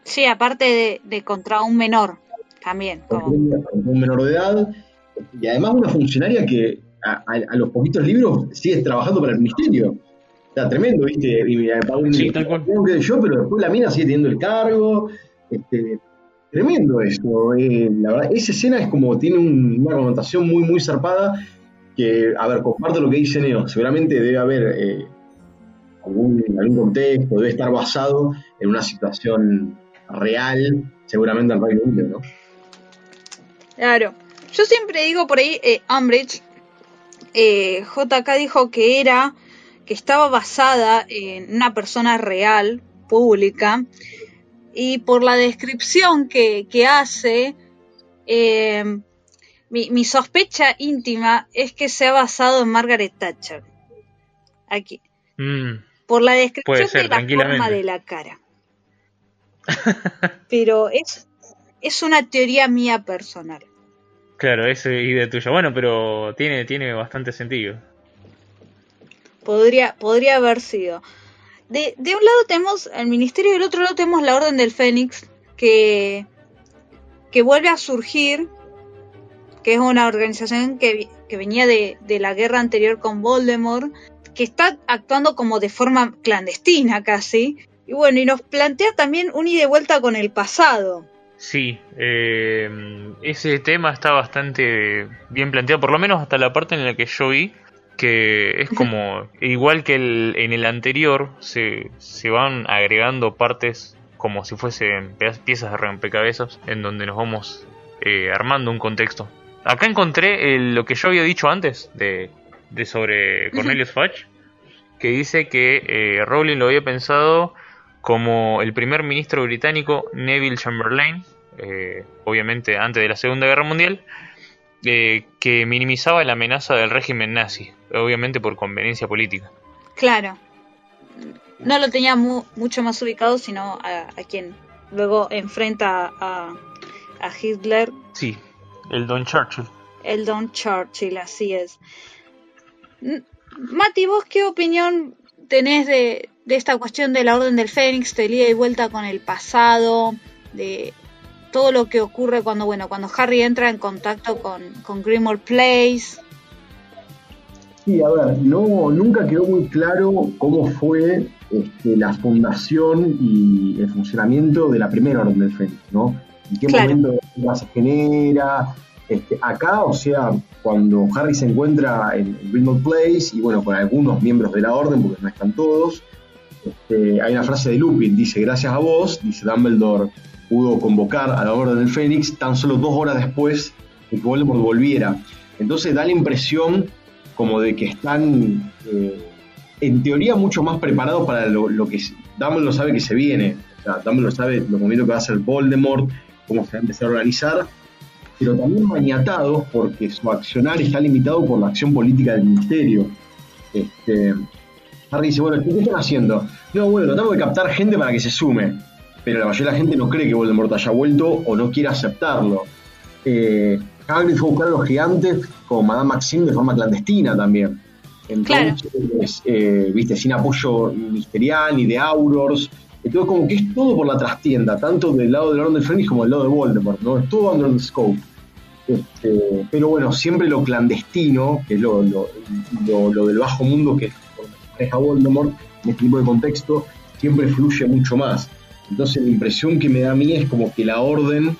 sí, aparte de, de contra un menor también. Como- un, contra un menor de edad, y además una funcionaria que a, a- a los poquitos libros sigue trabajando para el ministerio. Sea, tremendo, ¿viste? Y, eh, para un- Sí, tal cual. sé yo, pero después la mina sigue teniendo el cargo. Este, tremendo eso. eh, la verdad, esa escena es como tiene un- una connotación muy, muy zarpada. Que, a ver, comparto lo que dice Neo. Seguramente debe haber eh, algún, algún contexto, debe estar basado en una situación real, seguramente en Reino Unido, ¿no? Claro. Yo siempre digo por ahí, eh, Umbridge, eh, JK dijo que era, que estaba basada en una persona real, pública, y por la descripción que, que hace, eh, mi, mi sospecha íntima es que se ha basado en Margaret Thatcher. Aquí. Mm, Por la descripción ser, de la forma de la cara. Pero es, es una teoría mía personal. claro, es idea tuya. Bueno, pero tiene, tiene bastante sentido. Podría, podría haber sido. De, de un lado tenemos el ministerio y del otro lado tenemos la Orden del Fénix, que, que vuelve a surgir, que es una organización que, que venía de, de la guerra anterior con Voldemort, que está actuando como de forma clandestina casi. Y bueno, y nos plantea también un ida y vuelta con el pasado. Sí, eh, ese tema está bastante bien planteado, por lo menos hasta la parte en la que yo vi, que es como, igual que el, en el anterior, se, se van agregando partes como si fuesen piezas de rompecabezas, en donde nos vamos eh, armando un contexto. Acá encontré el- lo que yo había dicho antes de, de sobre Cornelius Fudge, que dice que eh, Rowling lo había pensado como el primer ministro británico Neville Chamberlain, eh, obviamente antes de la Segunda Guerra Mundial, eh, que minimizaba la amenaza del régimen nazi, obviamente por conveniencia política. Claro. No lo tenía mu- mucho más ubicado, sino a, a quien luego enfrenta a, a Hitler, Sí, el Don Churchill. el Don Churchill, así es. Mati, ¿vos qué opinión tenés de, de esta cuestión de la Orden del Fénix, de ida y vuelta con el pasado, de todo lo que ocurre cuando, bueno, cuando Harry entra en contacto con, con Grimmauld Place? Sí, a ver, no, nunca quedó muy claro cómo fue este, la fundación y el funcionamiento de la primera Orden del Fénix, ¿no? En qué Claro. momento se genera. Este, acá, o sea, cuando Harry se encuentra en, en Grimmauld Place y bueno, con algunos miembros de la Orden, porque no están todos, este, hay una frase de Lupin, dice, gracias a vos, dice Dumbledore, pudo convocar a la Orden del Fénix tan solo dos horas después de que Voldemort volviera. Entonces da la impresión como de que están eh, en teoría mucho más preparados para lo, lo que Dumbledore sabe que se viene. O sea, Dumbledore sabe los movimientos que va a hacer Voldemort, cómo se va a empezar a organizar, pero también maniatados porque su accionar está limitado por la acción política del ministerio. Este, Harry dice, bueno, ¿qué están haciendo? No, bueno, tratamos de captar gente para que se sume, pero la mayoría de la gente no cree que Voldemort haya vuelto o no quiere aceptarlo. Eh, Hagrid fue a buscar a los gigantes con Madame Maxime de forma clandestina también. Entonces, eh, viste, sin apoyo ministerial ni de Aurors. Entonces, como que es todo por la trastienda, tanto del lado del Orden del Fénix como del lado de Voldemort, ¿no? Es todo under the scope. Este, pero bueno, siempre lo clandestino, que es lo, lo, lo, lo del bajo mundo que maneja Voldemort en este tipo de contexto, siempre fluye mucho más. Entonces, la impresión que me da a mí es como que la orden,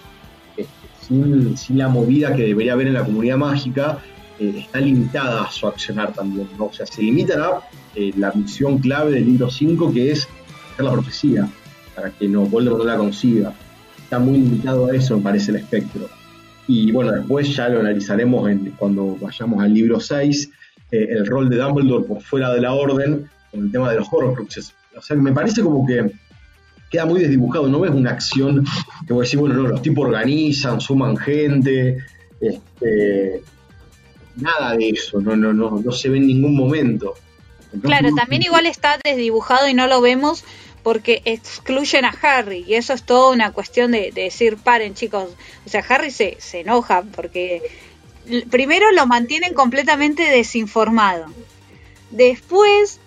este, sin, la movida que debería haber en la comunidad mágica, eh, está limitada a su accionar también, ¿no? O sea, se limita a eh, la misión clave del libro 5, que es hacer la profecía, para que no Voldemort la consiga. Está muy limitado a eso, me parece, el espectro. Y bueno, después ya lo analizaremos en, cuando vayamos al libro 6, eh, el rol de Dumbledore por fuera de la orden, con el tema de los Horcruxes. O sea, me parece como que queda muy desdibujado, no ves una acción que voy a decir, bueno, no, los tipos organizan, suman gente, este, nada de eso, no, no, no, no se ve en ningún momento. Entonces, claro, también igual está desdibujado y no lo vemos porque excluyen a Harry y eso es toda una cuestión de, de decir, paren chicos, o sea, Harry se, se enoja porque primero lo mantienen completamente desinformado, después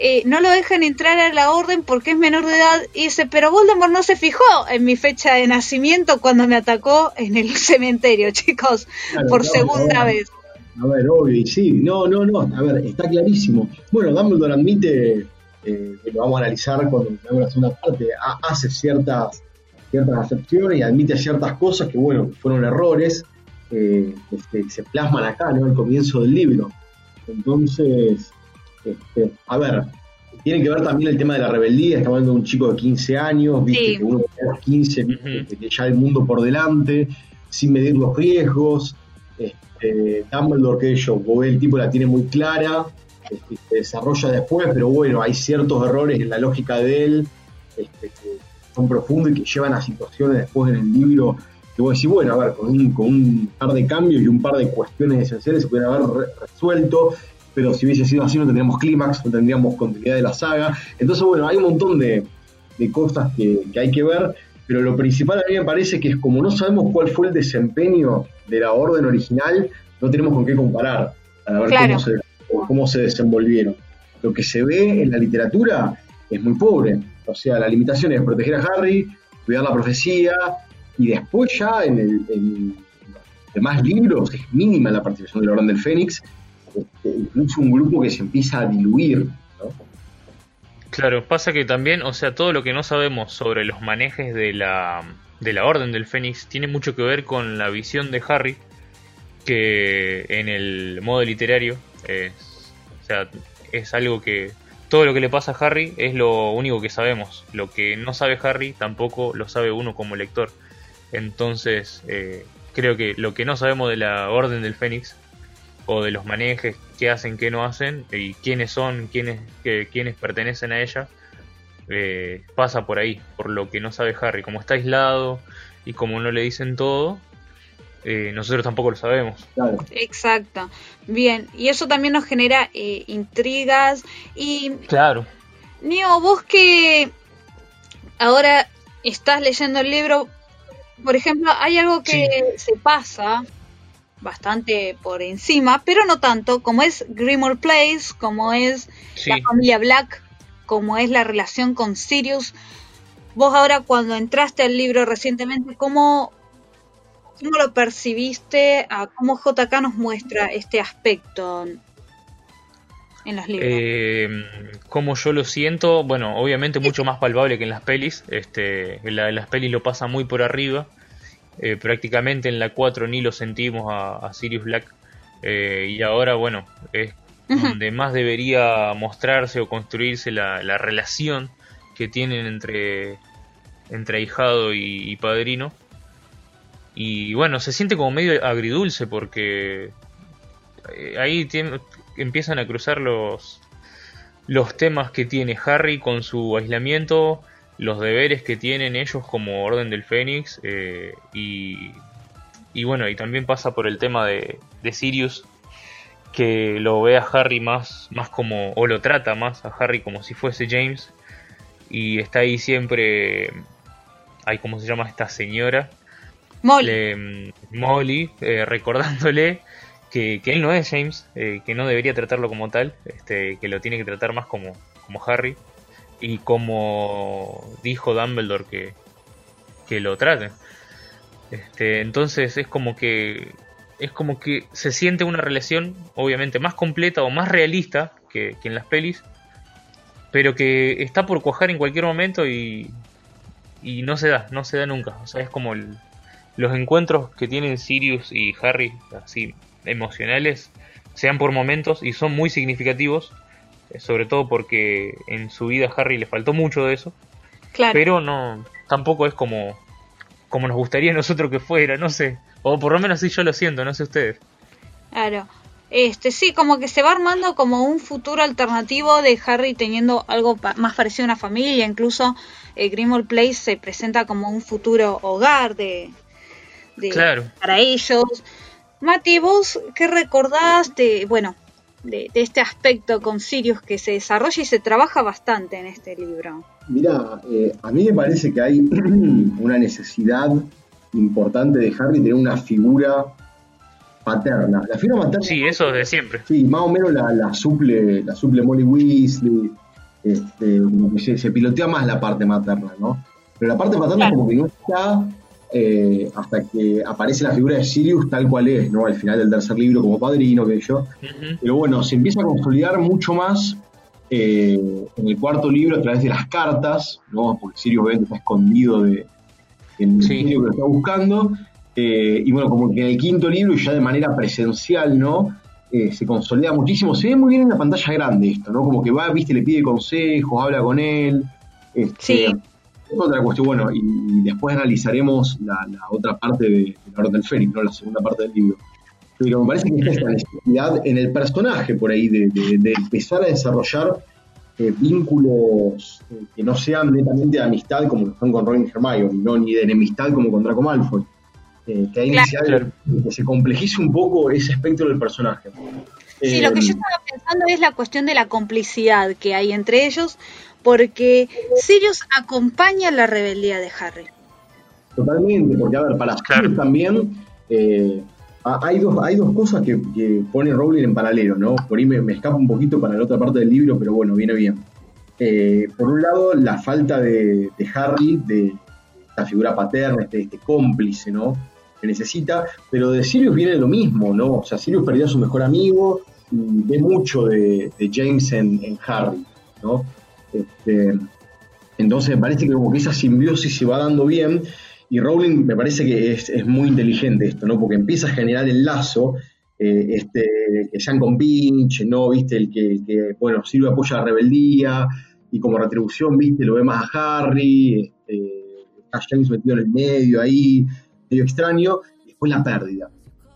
eh, no lo dejan entrar a la orden porque es menor de edad y dice, pero Voldemort no se fijó en mi fecha de nacimiento cuando me atacó en el cementerio, chicos, claro, por segunda vez. A ver, obvio, sí, no, no, no, a ver, está clarísimo. Bueno, Dumbledore admite, eh, que lo vamos a analizar cuando veamos la segunda parte, hace ciertas, ciertas acepciones y admite ciertas cosas que, bueno, fueron errores, eh, este, se plasman acá, ¿no? Al comienzo del libro. Entonces, este, a ver, tiene que ver también el tema de la rebeldía, estamos hablando de un chico de 15 años, ¿viste? Sí. que uno tiene los 15, ¿viste? que ya el mundo por delante, sin medir los riesgos, este, Dumbledore que yo, el tipo la tiene muy clara, este, se desarrolla después, pero bueno, hay ciertos errores en la lógica de él este, que son profundos y que llevan a situaciones después en el libro que vos decís, bueno, a ver, con un, con un par de cambios y un par de cuestiones esenciales se pueden haber re resuelto, pero si hubiese sido así no tendríamos clímax, no tendríamos continuidad de la saga. Entonces, bueno, hay un montón de, de cosas que, que hay que ver, pero lo principal a mí me parece que es como no sabemos cuál fue el desempeño de la orden original, no tenemos con qué comparar para ver claro. cómo, se, cómo se desenvolvieron. Lo que se ve en la literatura es muy pobre. O sea, la limitación es proteger a Harry, cuidar la profecía, y después ya en, el, en los demás libros es mínima la participación de la Orden del Fénix, incluso un grupo que se empieza a diluir. Claro, pasa que también, o sea, todo lo que no sabemos sobre los manejes de la, de la Orden del Fénix tiene mucho que ver con la visión de Harry, que en el modo literario es, o sea, es algo que todo lo que le pasa a Harry es lo único que sabemos. Lo que no sabe Harry tampoco lo sabe uno como lector. Entonces, eh, creo que lo que no sabemos de la Orden del Fénix o de los manejes, qué hacen, qué no hacen y quiénes son, quiénes, que, quiénes pertenecen a ella, eh, pasa por ahí, por lo que no sabe Harry. Como está aislado y como no le dicen todo, eh, nosotros tampoco lo sabemos. Claro. Exacto. Bien, y eso también nos genera eh, intrigas y... Claro. Nio, vos que ahora estás leyendo el libro, por ejemplo, hay algo que sí. se pasa bastante por encima, pero no tanto, como es Grimore Place, como es sí. la familia Black, como es la relación con Sirius. Vos ahora cuando entraste al libro recientemente, ¿cómo, cómo lo percibiste? ¿A ¿Cómo JK nos muestra este aspecto en los libros? Eh, como yo lo siento, bueno, obviamente mucho más palpable que en las pelis. Este, en, la, en las pelis lo pasa muy por arriba. Eh, prácticamente en la 4 ni lo sentimos a, a Sirius Black. Eh, y ahora, bueno, es uh -huh. donde más debería mostrarse o construirse la, la relación que tienen entre, entre ahijado y, y, padrino. Y bueno, se siente como medio agridulce porque eh, ahí tiene, empiezan a cruzar los los temas que tiene Harry con su aislamiento, los deberes que tienen ellos como Orden del Fénix eh, y, y bueno, y también pasa por el tema de, de Sirius que lo ve a Harry más, más como, o lo trata más a Harry como si fuese James y está ahí siempre, hay como se llama esta señora, Molly. le- Molly, eh, recordándole que, que él no es James, eh, que no debería tratarlo como tal, este, que lo tiene que tratar más como, como Harry y como dijo Dumbledore que, que lo trate. Este, entonces es como que es como que se siente una relación obviamente más completa o más realista que, que en las pelis, pero que está por cuajar en cualquier momento y, y no se da, no se da nunca. O sea, es como el- los encuentros que tienen Sirius y Harry, así emocionales, se dan por momentos y son muy significativos, sobre todo porque en su vida a Harry le faltó mucho de eso, Claro. pero no, tampoco es como, como nos gustaría a nosotros que fuera, no sé, o por lo menos así yo lo siento, no sé ustedes. Claro. Este, sí, como que se va armando como un futuro alternativo de Harry teniendo algo pa- más parecido a una familia. Incluso eh, Grimmauld Place se presenta como un futuro hogar de, de- Claro. para ellos. Mati, ¿vos qué recordás de, bueno, de, de este aspecto con Sirius que se desarrolla y se trabaja bastante en este libro? Mira, eh, a mí me parece que hay una necesidad importante de Harry tener una figura paterna. La figura materna, Sí, eso de siempre. sí, más o menos la, la suple, la suple Molly Weasley, este, como que se, se pilotea más la parte materna, ¿no? Pero la parte paterna Claro. como que no está eh, hasta que aparece la figura de Sirius tal cual es, ¿no? Al final del tercer libro como padrino, que yo. Pero bueno, se empieza a consolidar mucho más eh, en el cuarto libro a través de las cartas, ¿no? Porque Sirius obviamente está escondido de, del Sí. misterio que lo está buscando. Eh, y bueno, como que en el quinto libro, y ya de manera presencial, ¿no? Eh, se consolida muchísimo. Se ve muy bien en la pantalla grande esto, ¿no? Como que va, viste, le pide consejos, habla con él. Este, Sí. Es otra cuestión, bueno, y, y después analizaremos la, la otra parte de, de la Orden del Fénix, ¿no? La segunda parte del libro. Pero me parece que está esta necesidad en el personaje por ahí de, de- de empezar a desarrollar eh, vínculos eh, que no sean netamente de amistad como lo son con Ron y Hermione, ¿no? ni de enemistad como con Draco Malfoy. Eh, que hay Claro. necesidad de que se complejice un poco ese espectro del personaje. Sí, Eh, lo que yo estaba pensando es la cuestión de la complicidad que hay entre ellos, porque Sirius acompaña la rebeldía de Harry. Totalmente, porque a ver, para. Sirius también eh, ha- hay, dos, hay dos cosas que, que pone Rowling en paralelo, ¿no? Por ahí me, me escapa un poquito para la otra parte del libro, pero bueno, viene bien. Eh, por un lado, la falta de, de Harry, de esta figura paterna, este, este cómplice, ¿no? Que necesita, pero de Sirius viene lo mismo, ¿no? O sea, Sirius perdió a su mejor amigo y ve mucho de, de James en, en Harry, ¿no? Este, entonces me parece que como que esa simbiosis se va dando bien y Rowling me parece que es, es muy inteligente esto, ¿no? Porque empieza a generar el lazo, eh, este, que sean con Pinch, ¿no? ¿Viste? El que, el que, bueno, Silvio apoya la rebeldía y como retribución, ¿viste? Lo ve más a Harry, este, a James metido en el medio ahí, medio extraño, después la pérdida,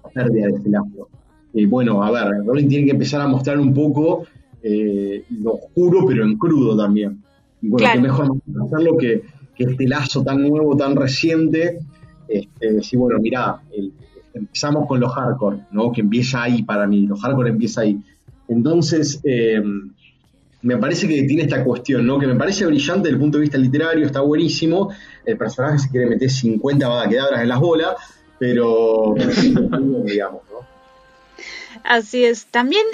la pérdida de ese lazo. Eh, bueno, a ver, Rowling tiene que empezar a mostrar un poco eh, lo oscuro, pero en crudo también. Y bueno, Claro. qué mejor hacerlo que, que este lazo tan nuevo, tan reciente. Este, sí, bueno, mirá, el- empezamos con los hardcore, ¿no? Que empieza ahí para mí, los hardcore empieza ahí. Entonces, eh, me parece que tiene esta cuestión, ¿no? Que me parece brillante desde el punto de vista literario, está buenísimo. El personaje se quiere meter 50 badaquedabras en las bolas, pero, digamos, ¿no? Así es. También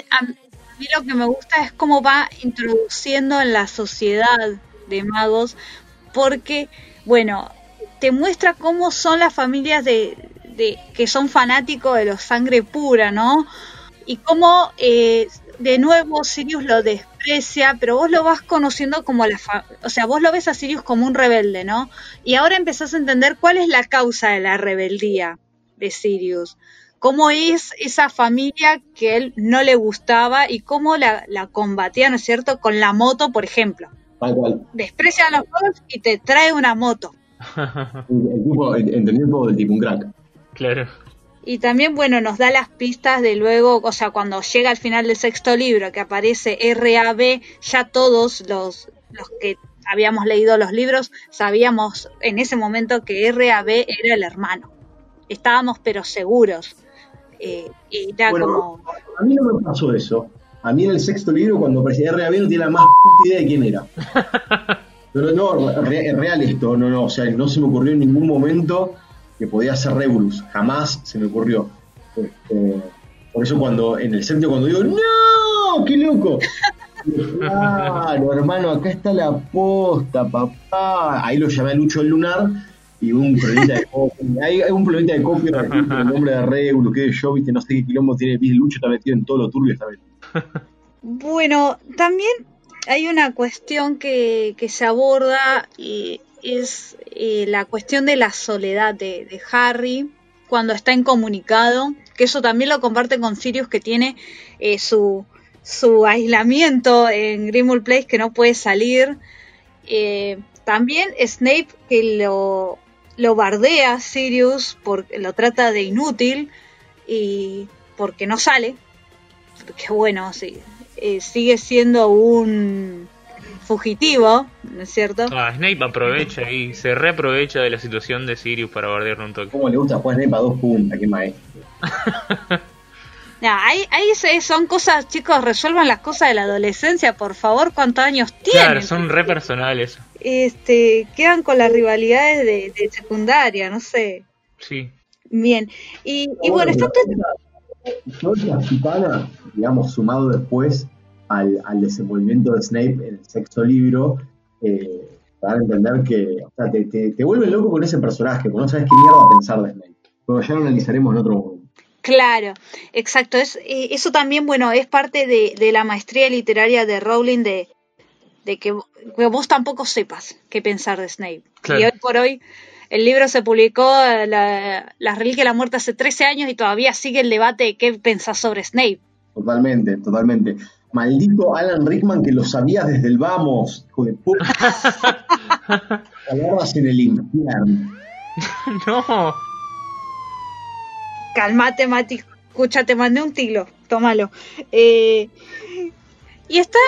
mí lo que me gusta es cómo va introduciendo en la sociedad de magos, porque, bueno, te muestra cómo son las familias de, que son fanáticos de los sangre pura, ¿no? Y cómo, eh, de nuevo, Sirius lo desprecia, pero vos lo vas conociendo como la... fa- o sea, vos lo ves a Sirius como un rebelde, ¿no? Y ahora empezás a entender cuál es la causa de la rebeldía de Sirius cómo es esa familia que él no le gustaba y cómo la, la combatía, ¿no es cierto?, con la moto, por ejemplo. Tal cual. Desprecia a los magos y te trae una moto. El, el tipo entendió todo del tipo, un crack. claro. Y también, bueno, nos da las pistas de luego, o sea, cuando llega al final del sexto libro, que aparece RAB, ya todos los, los que habíamos leído los libros sabíamos en ese momento que RAB era el hermano. Estábamos pero seguros. Eh, era Bueno, como... A mí no me pasó eso. A mí en el sexto libro, cuando aparecía RAB, no tiene la más puta idea de quién era. Pero no, re- es real esto, no, no, o sea, no se me ocurrió en ningún momento que podía ser Regulus, jamás se me ocurrió. Este, por eso cuando, en el séptimo, cuando digo, ¡No! ¡Qué loco! Claro, hermano, acá está la posta, papá. Ahí lo llamé a Lucho el Lunar y un problemita de copia. Hay, hay un problemita de copia el nombre de Regulus, que yo, viste, no sé qué quilombo tiene. Lucho está metido en todo lo turbio esta vez. Bueno, también hay una cuestión que, que se aborda y es eh, la cuestión de la soledad de, de Harry cuando está incomunicado, que eso también lo comparte con Sirius que tiene eh, su, su aislamiento en Grimmauld Place que no puede salir. Eh, también Snape que lo, lo bardea a Sirius, porque lo trata de inútil y porque no sale. Porque bueno, sí, eh, sigue siendo un fugitivo, ¿no es cierto? Ah, Snape aprovecha y se reaprovecha de la situación de Sirius para bardearle un toque. ¿Cómo le gusta jugar Snape a dos puntas? Qué maestro. Nah, ahí, ahí se- son cosas, chicos, resuelvan las cosas de la adolescencia, por favor, ¿cuántos años tienen? Claro, son re personales. Este, quedan con las rivalidades de, de secundaria, no sé. Sí. Bien, y, y bueno, está todo- Georgia Gitana, digamos, sumado después al, al desenvolvimiento de Snape en el sexto libro, eh, te dan a entender que, o sea, te, te, te vuelve loco con ese personaje, porque no sabes qué mierda pensar de Snape. Pero ya lo analizaremos en otro momento. Claro, exacto. Es, eh, eso también, bueno, es parte de, de la maestría literaria de Rowling de, de que, que vos tampoco sepas qué pensar de Snape. Claro. Y hoy por hoy el libro se publicó, la, la Reliquia de la Muerte, hace 13 años y todavía sigue el debate de qué pensás sobre Snape. Totalmente, totalmente. Maldito Alan Rickman que lo sabías desde el vamos, hijo de puta. Palabras en el infierno. no. Calmate, Mati. Escucha, te mandé un tilo. Tómalo. Eh, y está,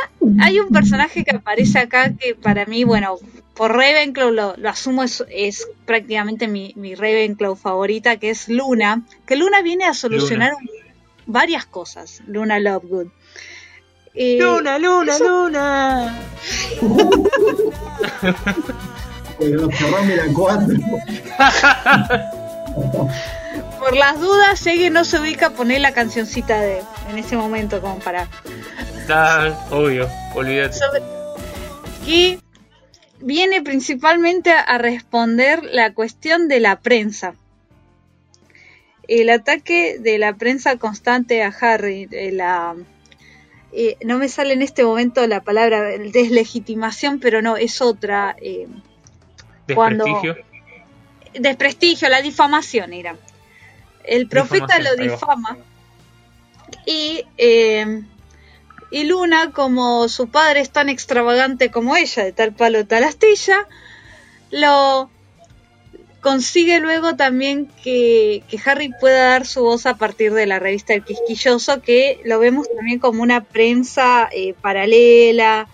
hay un personaje que aparece acá que para mí, bueno, por Ravenclaw lo, lo asumo, es, es prácticamente mi, mi Ravenclaw favorita, que es Luna. Que Luna viene a solucionar varias cosas. Luna Lovegood. Eh, Luna, Luna, eso- Luna. Pero cerrame la cuatro. Por las dudas, alguien no se ubica, poner la cancioncita de en ese momento como para obvio, olvídate. sobre- y viene principalmente a responder la cuestión de la prensa. El ataque de la prensa constante a Harry, de la eh, no me sale en este momento la palabra deslegitimación, pero no, es otra. eh, cuando- Desprestigio. desprestigio, la difamación era. El profeta lo difama y, eh, y Luna, como su padre es tan extravagante como ella, de tal palo tal astilla, lo consigue luego también que, que Harry pueda dar su voz a partir de la revista El Quisquilloso, que lo vemos también como una prensa eh, paralela,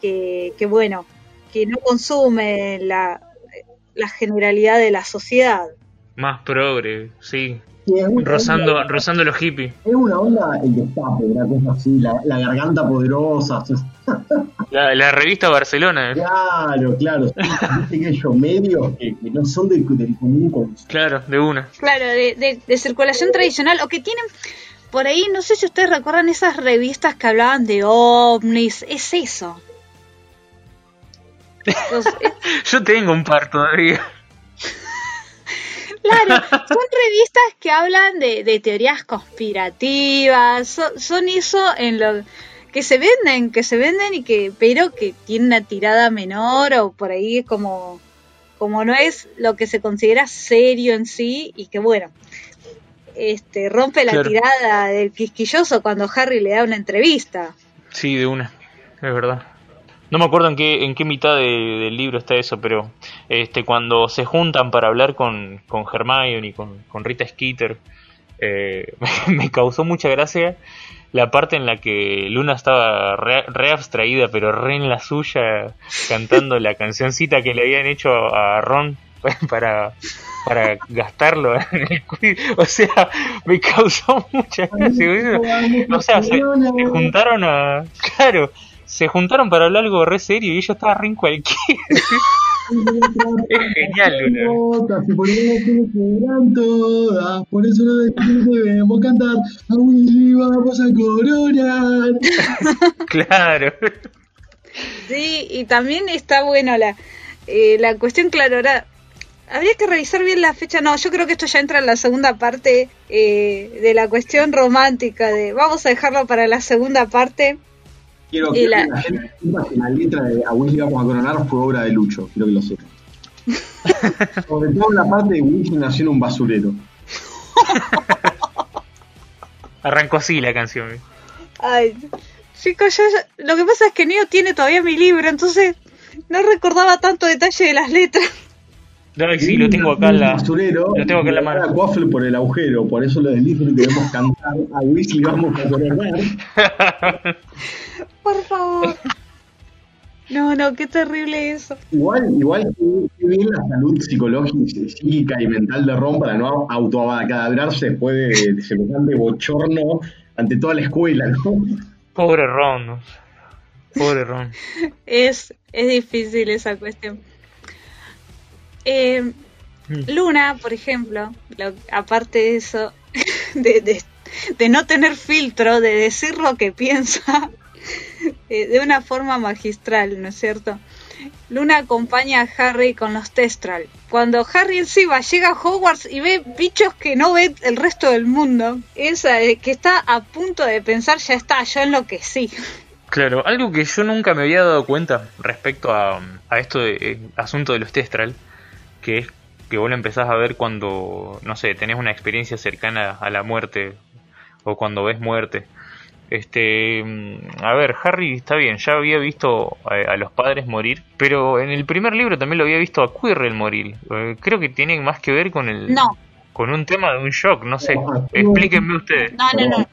que, que bueno, que no consume la, la generalidad de la sociedad. Más progre, sí. Sí, Rozando, rozando los hippies. Es una onda el destape, una cosa así, la, la garganta poderosa. La, la revista Barcelona. Claro, claro. sí, Viste que ellos medios que, que no son del, del común consumo. Claro, de una. Claro, de, de- de circulación tradicional, o que tienen por ahí, no sé si ustedes recuerdan esas revistas que hablaban de ovnis, es eso. Entonces, es- Yo tengo un par todavía. Claro, son revistas que hablan de, de teorías conspirativas, son, son eso en lo que se venden, que se venden y que, pero que tienen una tirada menor o por ahí es como, como no es lo que se considera serio en sí y que bueno, este rompe la Claro. tirada del quisquilloso cuando Harry le da una entrevista. Sí, de una. Es verdad. No me acuerdo en qué, en qué mitad de- del libro está eso, pero este cuando se juntan para hablar con, con Hermione y con, con Rita Skeeter eh, me causó mucha gracia la parte en la que Luna estaba re, re abstraída, pero re en la suya, cantando la cancioncita que le habían hecho a Ron para, para gastarlo en el quiz. O sea, me causó mucha gracia. O sea, se, se juntaron a. Claro, se juntaron para hablar algo re serio y ella estaba re en cualquiera. Es genial, Luna. Y por eso no tiene que verán todas, por eso no debemos cantar, a Willy vamos a coronar. Claro. Sí, y también está bueno la, eh, la cuestión, claro, ahora habría que revisar bien la fecha. No, yo creo que esto ya entra en la segunda parte eh, de la cuestión romántica. de Vamos a dejarlo para la segunda parte. Quiero Y que la- la gente sepa que la letra de A Willy vamos a coronar fue obra de Lucho, quiero que lo sepan. Sobre todo la parte de Willy nació en un basurero. Arrancó así la canción. Ay, chicos, yo, lo que pasa es que Neo tiene todavía mi libro, entonces no recordaba tanto detalle de las letras. Ay, sí, lo tengo acá en la. Lo tengo acá en la mano. a Quaffle por el agujero, por eso lo del libro debemos cantar a Weasley vamos a coronar. Por favor. No, no, qué terrible eso. Igual, igual que, bien la salud psicológica, psíquica y mental de Ron para no autocadabrarse después de, de semejante bochorno ante toda la escuela, ¿no? Pobre Ron. ¿no? Pobre Ron. Es, es difícil esa cuestión. Eh, Luna, por ejemplo, lo- aparte de eso, de, de- de no tener filtro, de decir lo que piensa eh, de una forma magistral, ¿no es cierto? Luna acompaña a Harry con los Testral. Cuando Harry encima llega a Hogwarts y ve bichos que no ve el resto del mundo, esa eh, que está a punto de pensar, ya está, yo enloquecí. Claro, algo que yo nunca me había dado cuenta respecto a, a esto de eh, asunto de los Testral, que es que vos lo empezás a ver cuando, no sé, tenés una experiencia cercana a la muerte o cuando ves muerte. Este, mm, a ver, Harry está bien, ya había visto a, a los padres morir, pero en el primer libro también lo había visto a Quirrell morir. Eh, creo que tiene más que ver con el No, con un tema de un shock, no sé. Explíquenme ustedes. no, no, no.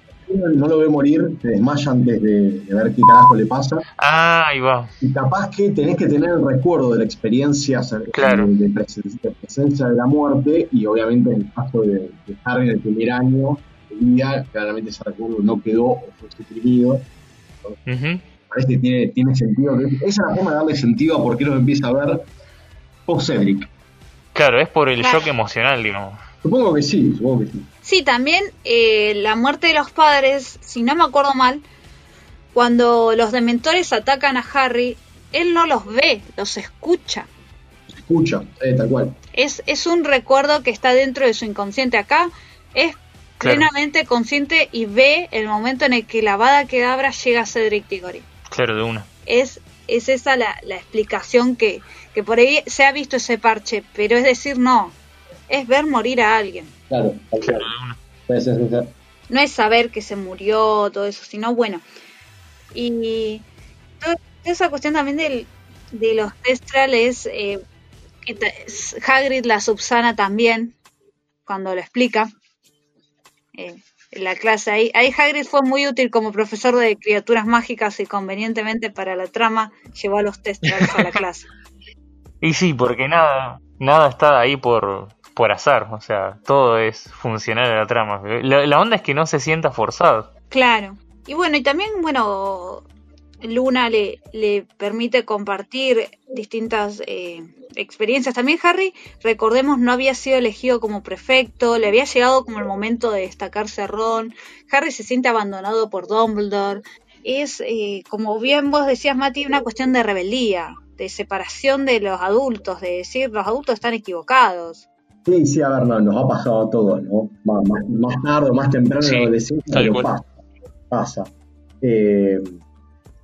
No lo ve morir, se desmaya antes de, de ver qué carajo le pasa. Ah, ahí va. Y capaz que tenés que tener el recuerdo de la experiencia Claro. de, de presen- de presencia de la muerte y obviamente en el caso de, de Harry en el primer año de vida, claramente ese recuerdo no quedó o fue suprimido. Parece que tiene, tiene sentido. que- Esa es la forma de darle sentido a por qué los empieza a ver post Cedric. Claro, es por el Claro. shock emocional, digamos. Supongo que sí, supongo que sí. Sí, también eh, la muerte de los padres, si no me acuerdo mal, cuando los dementores atacan a Harry, él no los ve, los escucha. Escucha, eh, tal cual. Es, es un recuerdo que está dentro de su inconsciente. Acá es Claro. plenamente consciente y ve el momento en el que la Vada Kedavra llega a Cedric Diggory. Claro, de una. Es, es esa la, la explicación que, que por ahí se ha visto ese parche, pero es decir, no, es ver morir a alguien. Claro. Claro, no es saber que se murió, todo eso, sino bueno. Y toda esa cuestión también del, de los Testral es eh, que Hagrid la subsana también, cuando lo explica eh, en la clase. Ahí, ahí Hagrid fue muy útil como profesor de criaturas mágicas y convenientemente para la trama llevó a los Testrals a la clase. Y sí, porque nada, nada está ahí por, por azar, o sea, todo es funcional a la trama. La, onda es que no se sienta forzado. Claro. Y bueno, y también, bueno, Luna le, le permite compartir distintas eh, experiencias. También Harry, recordemos, no había sido elegido como prefecto, le había llegado como el momento de destacarse a Ron. Harry se siente abandonado por Dumbledore. Es, eh, como bien vos decías, Mati, una cuestión de rebeldía, de separación de los adultos, de decir, los adultos están equivocados. Sí, sí, a ver, no, nos ha pasado a todos, ¿no? Más, tarde o más temprano Sí, en la adolescencia, tal pero cual. pasa. Pasa. Eh,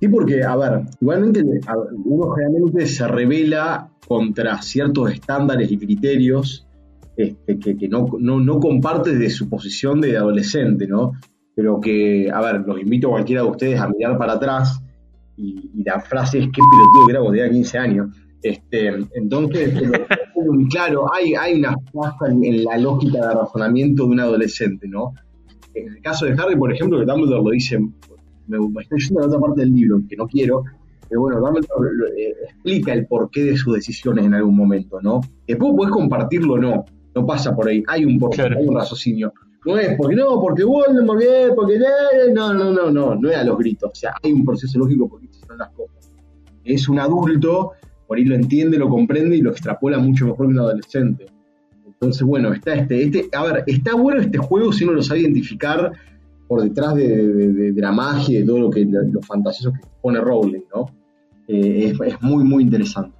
sí, porque, a ver, igualmente a ver, uno generalmente se revela contra ciertos estándares y criterios este, que, que no, no, no comparte de su posición de adolescente, ¿no? Pero que, a ver, los invito a cualquiera de ustedes a mirar para atrás y, y la frase es qué pelotudo que era cuando tenía 15 años. Este, entonces, claro, hay, hay una falla en, en la lógica de razonamiento de un adolescente, ¿no? En el caso de Harry, por ejemplo, que Dumbledore lo dice, me, me estoy yendo a la otra parte del libro, que no quiero, pero bueno, Dumbledore eh, explica el porqué de sus decisiones en algún momento, ¿no? Después puedes compartirlo o no, no pasa por ahí, hay un porqué, Claro. hay un raciocinio. No es porque no, porque Voldemort, eh, porque no, no, no, no, no es a los gritos, o sea, hay un proceso lógico porque son las cosas. Es un adulto, por ahí lo entiende, lo comprende y lo extrapola mucho mejor que un adolescente. Entonces, bueno, está este, este, a ver, está bueno este juego si uno lo sabe identificar por detrás de, de- la magia y de todo lo que lo fantasioso que pone Rowling, ¿no? Eh, es, es muy, muy interesante.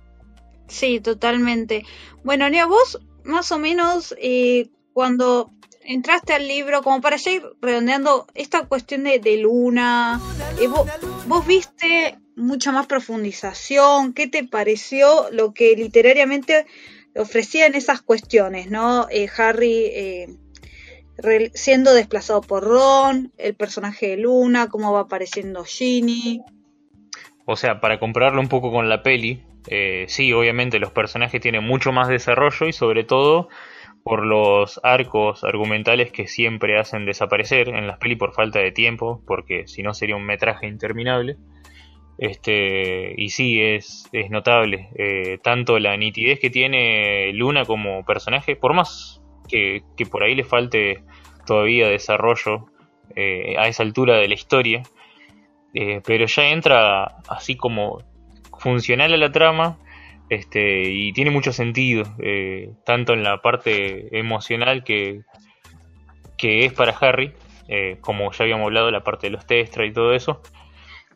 Sí, totalmente. Bueno, Neo, vos más o menos eh, cuando entraste al libro, como para ya ir redondeando esta cuestión de, de Luna, eh, vos, vos viste mucha más profundización, ¿qué te pareció lo que literariamente ofrecían esas cuestiones, ¿no? Eh, Harry eh, siendo desplazado por Ron, el personaje de Luna, cómo va apareciendo Ginny. O sea, para compararlo un poco con la peli, eh, sí, obviamente los personajes tienen mucho más desarrollo y sobre todo por los arcos argumentales que siempre hacen desaparecer en las peli por falta de tiempo, porque si no sería un metraje interminable. Este, y sí, es, notable, eh, tanto la nitidez que tiene Luna como personaje, por más que, por ahí le falte todavía desarrollo eh, a esa altura de la historia, eh, pero ya entra así como funcional a la trama este, y tiene mucho sentido, tanto en la parte emocional que, que es para Harry, como ya habíamos hablado, la parte de los Testra y todo eso.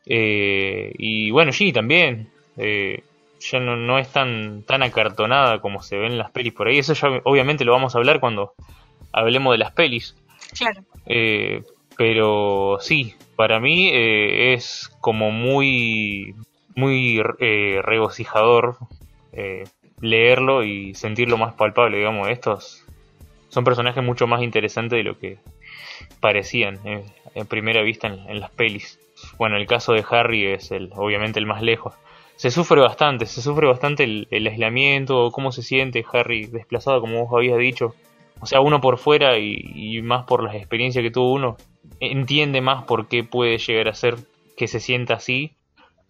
Eh, y bueno, Ginny también, eh, ya no, no es tan, tan acartonada como se ve en las pelis por ahí. Eso ya obviamente lo vamos a hablar cuando hablemos de las pelis. Claro. Eh, pero sí, para mí eh, es como muy, muy eh, regocijador eh, leerlo y sentirlo más palpable, digamos. Estos son personajes mucho más interesantes de lo que parecían en primera vista en, en las pelis. Bueno, el caso de Harry es el, obviamente el más lejos. Se sufre bastante, se sufre bastante el, aislamiento, cómo se siente Harry desplazado, como vos habías dicho. O sea, uno por fuera y, más por las experiencias que tuvo uno, entiende más por qué puede llegar a ser que se sienta así,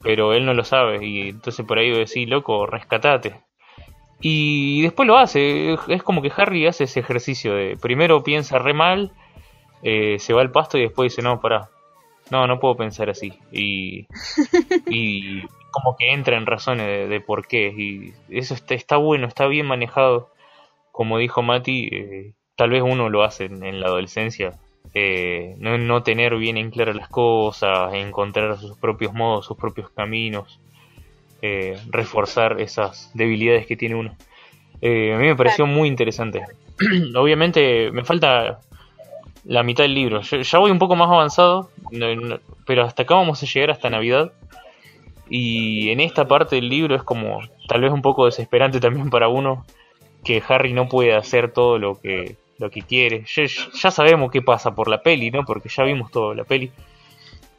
pero él no lo sabe. Y entonces por ahí decir, loco, rescatate. Y después lo hace. Es como que Harry hace ese ejercicio de primero piensa re mal, eh, se va al pasto y después dice, no, pará. No, no puedo pensar así. Y, y como que entra en razones de, de por qué. Y eso está, está bueno, está bien manejado. Como dijo Mati, eh, tal vez uno lo hace en, en la adolescencia. eh, no, no tener bien en claro las cosas, encontrar sus propios modos, sus propios caminos, eh, reforzar esas debilidades que tiene uno. A mí me pareció muy interesante. Obviamente me falta la mitad del libro. Yo- ya voy un poco más avanzado, no- pero hasta acá vamos a llegar hasta Navidad. Y en esta parte del libro es como tal vez un poco desesperante también para uno que Harry no puede hacer todo lo que lo que quiere. Ya, ya sabemos qué pasa por la peli, ¿no? Porque ya vimos todo la peli.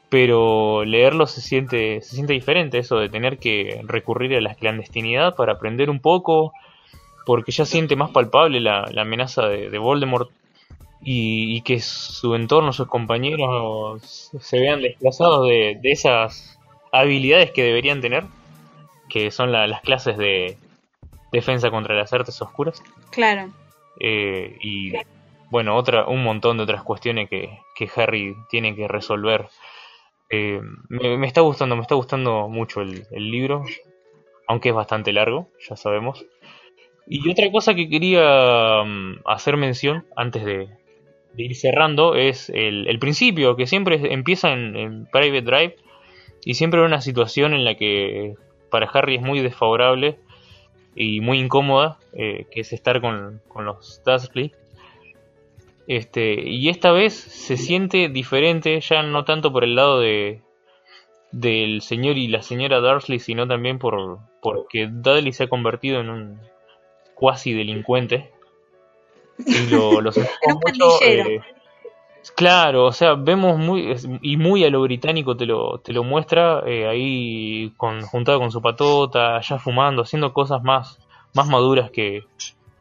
Pero leerlo se siente se siente diferente eso de tener que recurrir a la clandestinidad para aprender un poco, porque ya siente más palpable la, la amenaza de, de Voldemort y, y que su entorno, sus compañeros se vean desplazados de, de esas habilidades que deberían tener, que son la- las clases de defensa contra las artes oscuras. Claro. Eh, y bueno, otra, un montón de otras cuestiones que, que Harry tiene que resolver. Eh, me, me está gustando, me está gustando mucho el, el libro, aunque es bastante largo, ya sabemos. Y otra cosa que quería mm, hacer mención antes de, de ir cerrando es el, el principio, que siempre empieza en, Private Drive y siempre en una situación en la que para Harry es muy desfavorable y muy incómoda, eh, que es estar con, con los Dursley. Este, y esta vez se siente diferente, ya no tanto por el lado de del señor y la señora Dursley, sino también por porque Dudley se ha convertido en un cuasi delincuente y lo, lo sentimos En un mucho, pandillero. eh, Claro, o sea, vemos muy y muy a lo británico te lo te lo muestra eh, ahí con juntado con su patota, ya fumando, haciendo cosas más más maduras que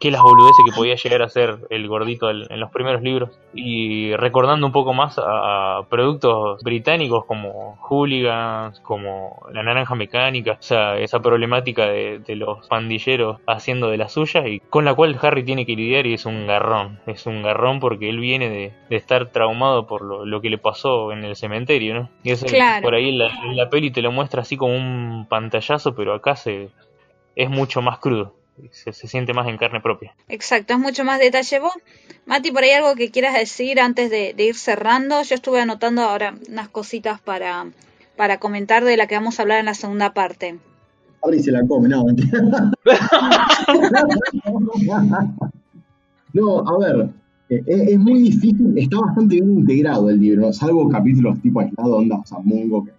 que las boludeces que podía llegar a ser el gordito en los primeros libros y recordando un poco más a, productos británicos como Hooligans, como La Naranja Mecánica, o sea, esa problemática de, de los pandilleros haciendo de las suyas y con la cual Harry tiene que lidiar y es un garrón, es un garrón porque él viene de, de estar traumado por lo, lo que le pasó en el cementerio, ¿no? Y eso Claro. por ahí en la, en la peli te lo muestra así como un pantallazo, pero acá se es mucho más crudo. Se, se siente más en carne propia. Exacto, es mucho más detalle. Vos, Mati, por ahí algo que quieras decir antes de, de ir cerrando. Yo estuve anotando ahora unas cositas para, para comentar de la que vamos a hablar en la segunda parte. Harry se la come, no, mentira. No, a ver, eh, es, es muy difícil, está bastante bien integrado el libro, salvo capítulos tipo aislado, onda Samungo, que,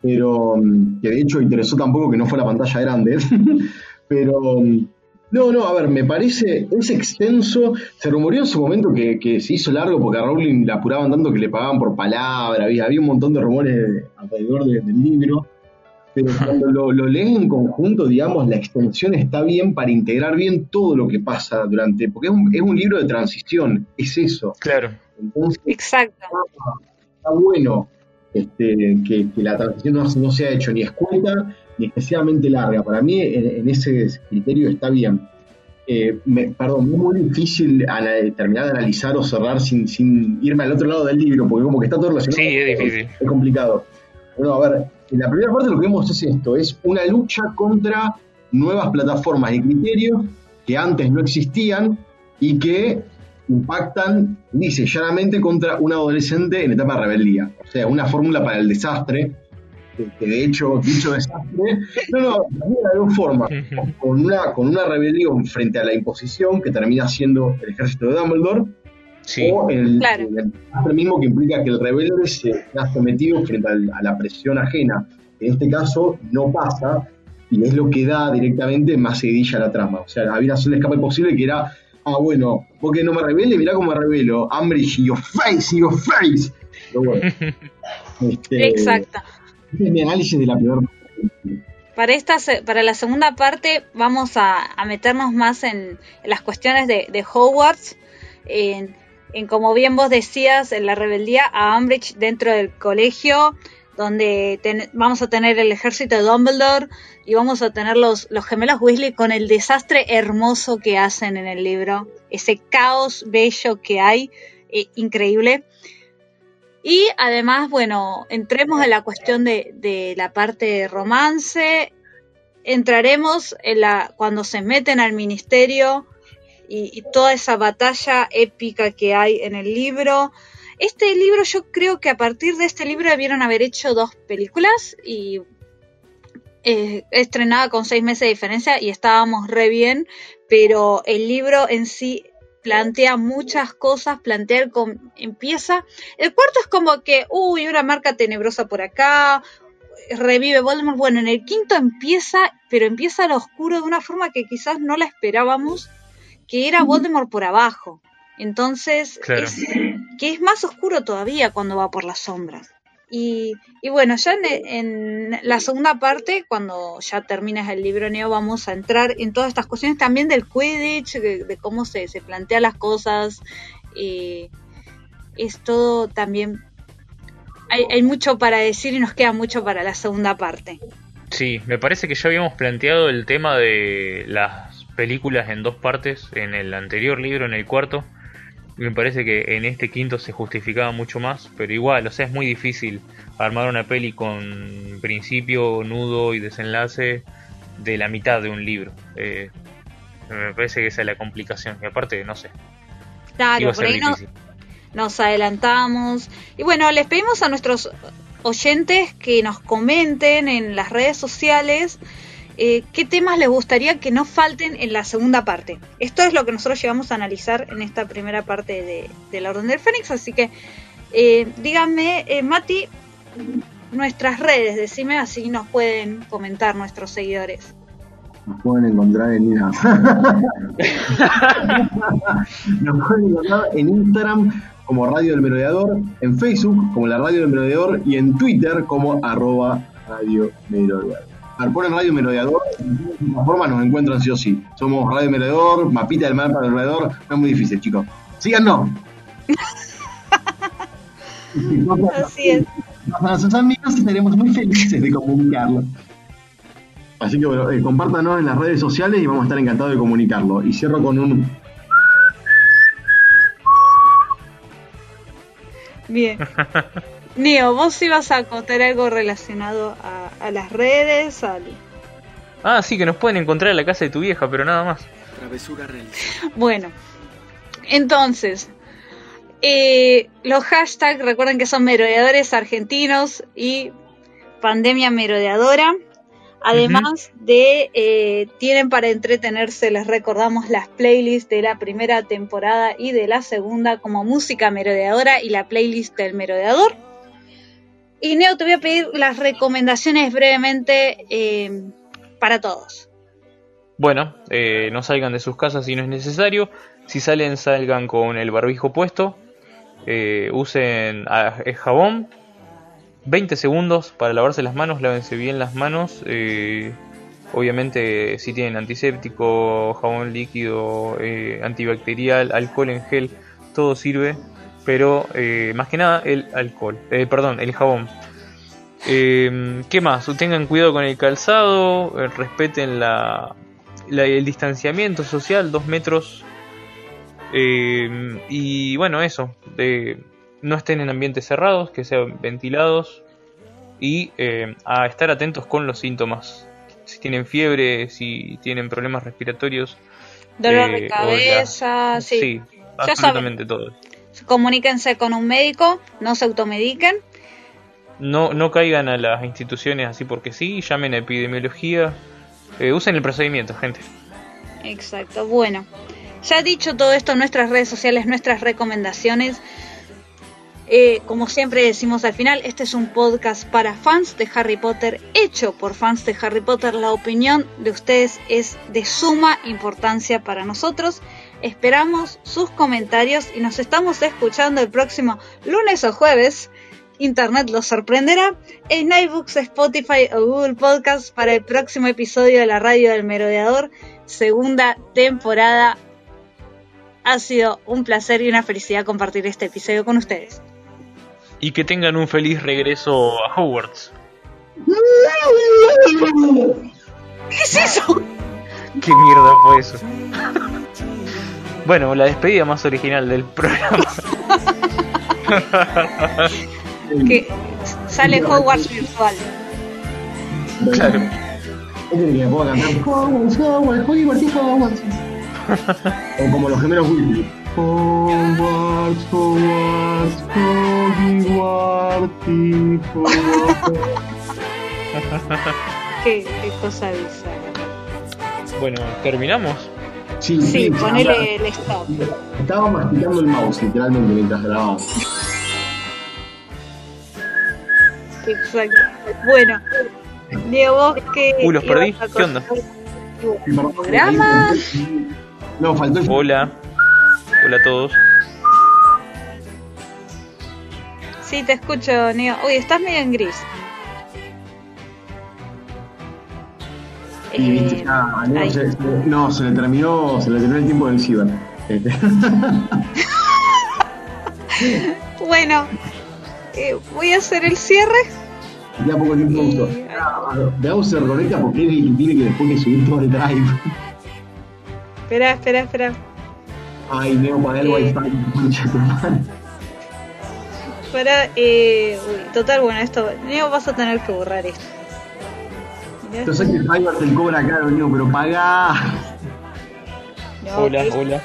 pero mm, que de hecho interesó tampoco que no fuera pantalla grande, pero mm, no, no, a ver, me parece, es extenso, se rumoreó en su momento que, que se hizo largo porque a Rowling la apuraban tanto que le pagaban por palabra, había, había un montón de rumores de- alrededor de- del libro, pero cuando lo, lo leen en conjunto, digamos, la extensión está bien para integrar bien todo lo que pasa durante, porque es un, es un libro de transición, es eso. Claro. Entonces Exacto. está bueno este, que, que la transición no, no se ha hecho ni escueta ni excesivamente larga. Para mí, en, en ese criterio está bien. Eh, me- perdón, es muy difícil terminar de analizar o cerrar sin, sin irme al otro lado del libro, porque como que está todo relacionado. Sí, es difícil. Es complicado. Bueno, a ver, en la primera parte lo que vemos es esto, es una lucha contra nuevas plataformas y criterios que antes no existían y que impactan, dice, llanamente contra un adolescente en etapa de rebeldía. O sea, una fórmula para el desastre, que, que de hecho, dicho desastre, no, no, también de dos formas, con una, con una rebelión frente a la imposición que termina siendo el ejército de Dumbledore, Sí. o el, Claro. el desastre mismo que implica que el rebelde se ha sometido frente al- a la presión ajena. En este caso no pasa y es lo que da directamente más seguidilla a la trama. O sea, había una sola escape posible que era, ah, bueno, porque no me rebele, mirá cómo me revelo. Ambridge, your face, your face. Pero bueno. Este, Exacto. Este es mi análisis de la. Para, esta, para la segunda parte vamos a, meternos más en, las cuestiones de, Hogwarts, en, como bien vos decías, en la rebeldía a Umbridge dentro del colegio, donde vamos a tener el ejército de Dumbledore y vamos a tener los, los gemelos Weasley con el desastre hermoso que hacen en el libro, ese caos bello que hay, eh, increíble. Y además, bueno, entremos en la cuestión de, de la parte de romance. Entraremos en la cuando se meten al ministerio y, toda esa batalla épica que hay en el libro. Este libro, yo creo que a partir de este libro debieron haber hecho dos películas y eh, estrenada con seis meses de diferencia y estábamos re bien, pero el libro en sí plantea muchas cosas, plantea com- empieza, el cuarto es como que, uy, una marca tenebrosa por acá, revive Voldemort, bueno, en el quinto empieza, pero empieza lo oscuro de una forma que quizás no la esperábamos, que era Voldemort por abajo, entonces, Claro. es, que es más oscuro todavía cuando va por las sombras. Y, y bueno, ya en, la segunda parte, cuando ya terminas el libro Neo, vamos a entrar en todas estas cuestiones también del Quidditch, de, de cómo se, se plantean las cosas. eh, es todo también. Hay, hay mucho para decir y nos queda mucho para la segunda parte. Sí, me parece que ya habíamos planteado el tema de las películas en dos partes en el anterior libro, en el cuarto. Me parece que en este quinto se justificaba mucho más, pero igual, o sea, es muy difícil armar una peli con principio, nudo y desenlace de la mitad de un libro. Eh, me parece que esa es la complicación. Y aparte, no sé, Claro, iba a por ser ahí no, nos adelantamos. Y bueno, les pedimos a nuestros oyentes que nos comenten en las redes sociales eh, qué temas les gustaría que no falten en la segunda parte. Esto es lo que nosotros llegamos a analizar en esta primera parte de, de la Orden del Fénix, así que eh, díganme, eh, Mati, nuestras redes, decime así nos pueden comentar nuestros seguidores. Nos pueden encontrar en Nos pueden encontrar en Instagram como Radio del Merodeador, en Facebook como la Radio del Merodeador y en Twitter como arroba Radio Merodeador. Al ponen Radio Merodeador, de alguna forma nos encuentran sí o sí. Somos Radio Merodeador, mapita del mapa del alrededor, no es muy difícil, chicos. Síganos. Así es. Para nuestros amigos estaremos muy felices de comunicarlo. Así que bueno, eh, compártanos en las redes sociales y vamos a estar encantados de comunicarlo. Y cierro con un Bien. Neo, vos ibas a contar algo relacionado a, a las redes, al... Ah, sí, que nos pueden encontrar en la casa de tu vieja, pero nada más. Travesura realizada. Bueno, entonces, eh, los hashtags, recuerden que son merodeadores argentinos y pandemia merodeadora. Además de, eh, tienen para entretenerse, les recordamos las playlists de la primera temporada y de la segunda como música merodeadora y la playlist del merodeador. Y Neo, te voy a pedir las recomendaciones brevemente eh, para todos. Bueno, eh, no salgan de sus casas si no es necesario. Si salen, salgan con el barbijo puesto. Eh, usen ah, jabón. 20 segundos para lavarse las manos. Lávense bien las manos. eh, obviamente, si tienen antiséptico, jabón líquido, eh, antibacterial, alcohol en gel, todo sirve. Pero eh, más que nada, el alcohol. Eh, perdón, el jabón. Eh, ¿Qué más? Tengan cuidado con el calzado. eh, respeten la, la- el distanciamiento social, dos metros. Eh, y bueno, eso. no estén en ambientes cerrados, que sean ventilados. Y eh, a estar atentos con los síntomas. Si tienen fiebre, si tienen problemas respiratorios. Dolor de cabeza, sí. absolutamente todo. Comuníquense con un médico, no se automediquen. No, no caigan a las instituciones así porque sí, llamen a epidemiología. Eh, usen el procedimiento, gente. Exacto, bueno. Ya dicho todo esto, nuestras redes sociales, nuestras recomendaciones. Eh, como siempre decimos al final, este es un podcast para fans de Harry Potter, hecho por fans de Harry Potter. La opinión de ustedes es de suma importancia para nosotros. Esperamos sus comentarios y nos estamos escuchando el próximo lunes o jueves. Internet los sorprenderá en iBooks, Spotify o Google Podcast para el próximo episodio de la radio del merodeador, segunda temporada. Ha sido un placer y una felicidad compartir este episodio con ustedes. Y que tengan un feliz regreso a Hogwarts. ¿Qué es eso? ¿Qué mierda fue eso? bueno, la despedida más original del programa. Que sale Hogwarts virtual. claro. Es el que me puedo cantar Hogwarts, Hogwarts, Hogwarts, Hogwarts. O como los gemelos Weasley. Hogwarts, Hogwarts, Hogwarts, Hogwarts. Qué, qué cosa bizarra. Bueno, terminamos. Sí, Sí, ponele el stop. Estaba masticando el mouse literalmente mientras grababa. Exacto. Bueno, Diego, vos que. Uh, los perdí. ¿Qué onda? contar tu programa. No, faltó el Hola. Hola a todos. Sí, te escucho, Neo. Uy, estás medio en gris. Y viste, Eh, ya, no, se, no, se le terminó, se le terminó el tiempo del ciber. Este, Bueno, eh, voy a hacer el cierre. ya poco tiempo Y-. Veamos si se reconecta porque que tiene que después que subir todo el drive. Espera, espera, espera. Ay, Neo, para el Eh. wifi. Para, eh, uy, total, bueno, esto, Neo, vas a tener que borrar esto. Yo sé que el driver te cobra caro, Neo, pero pagá. No, Hola, es- hola.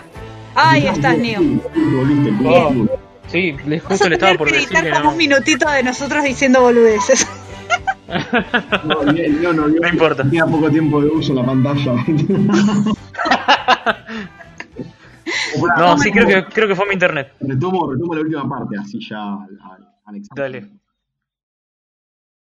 Ahí estás, Neo. Volviste, Oh. Sí, Vas justo a le estaba por que decir como no. un minutito de nosotros diciendo boludeces. No, no, vio No importa. Tenía poco tiempo de uso la pantalla. No, sí, creo que, creo que fue mi internet. Retomo, retomo la última parte, así ya, Alex. Dale.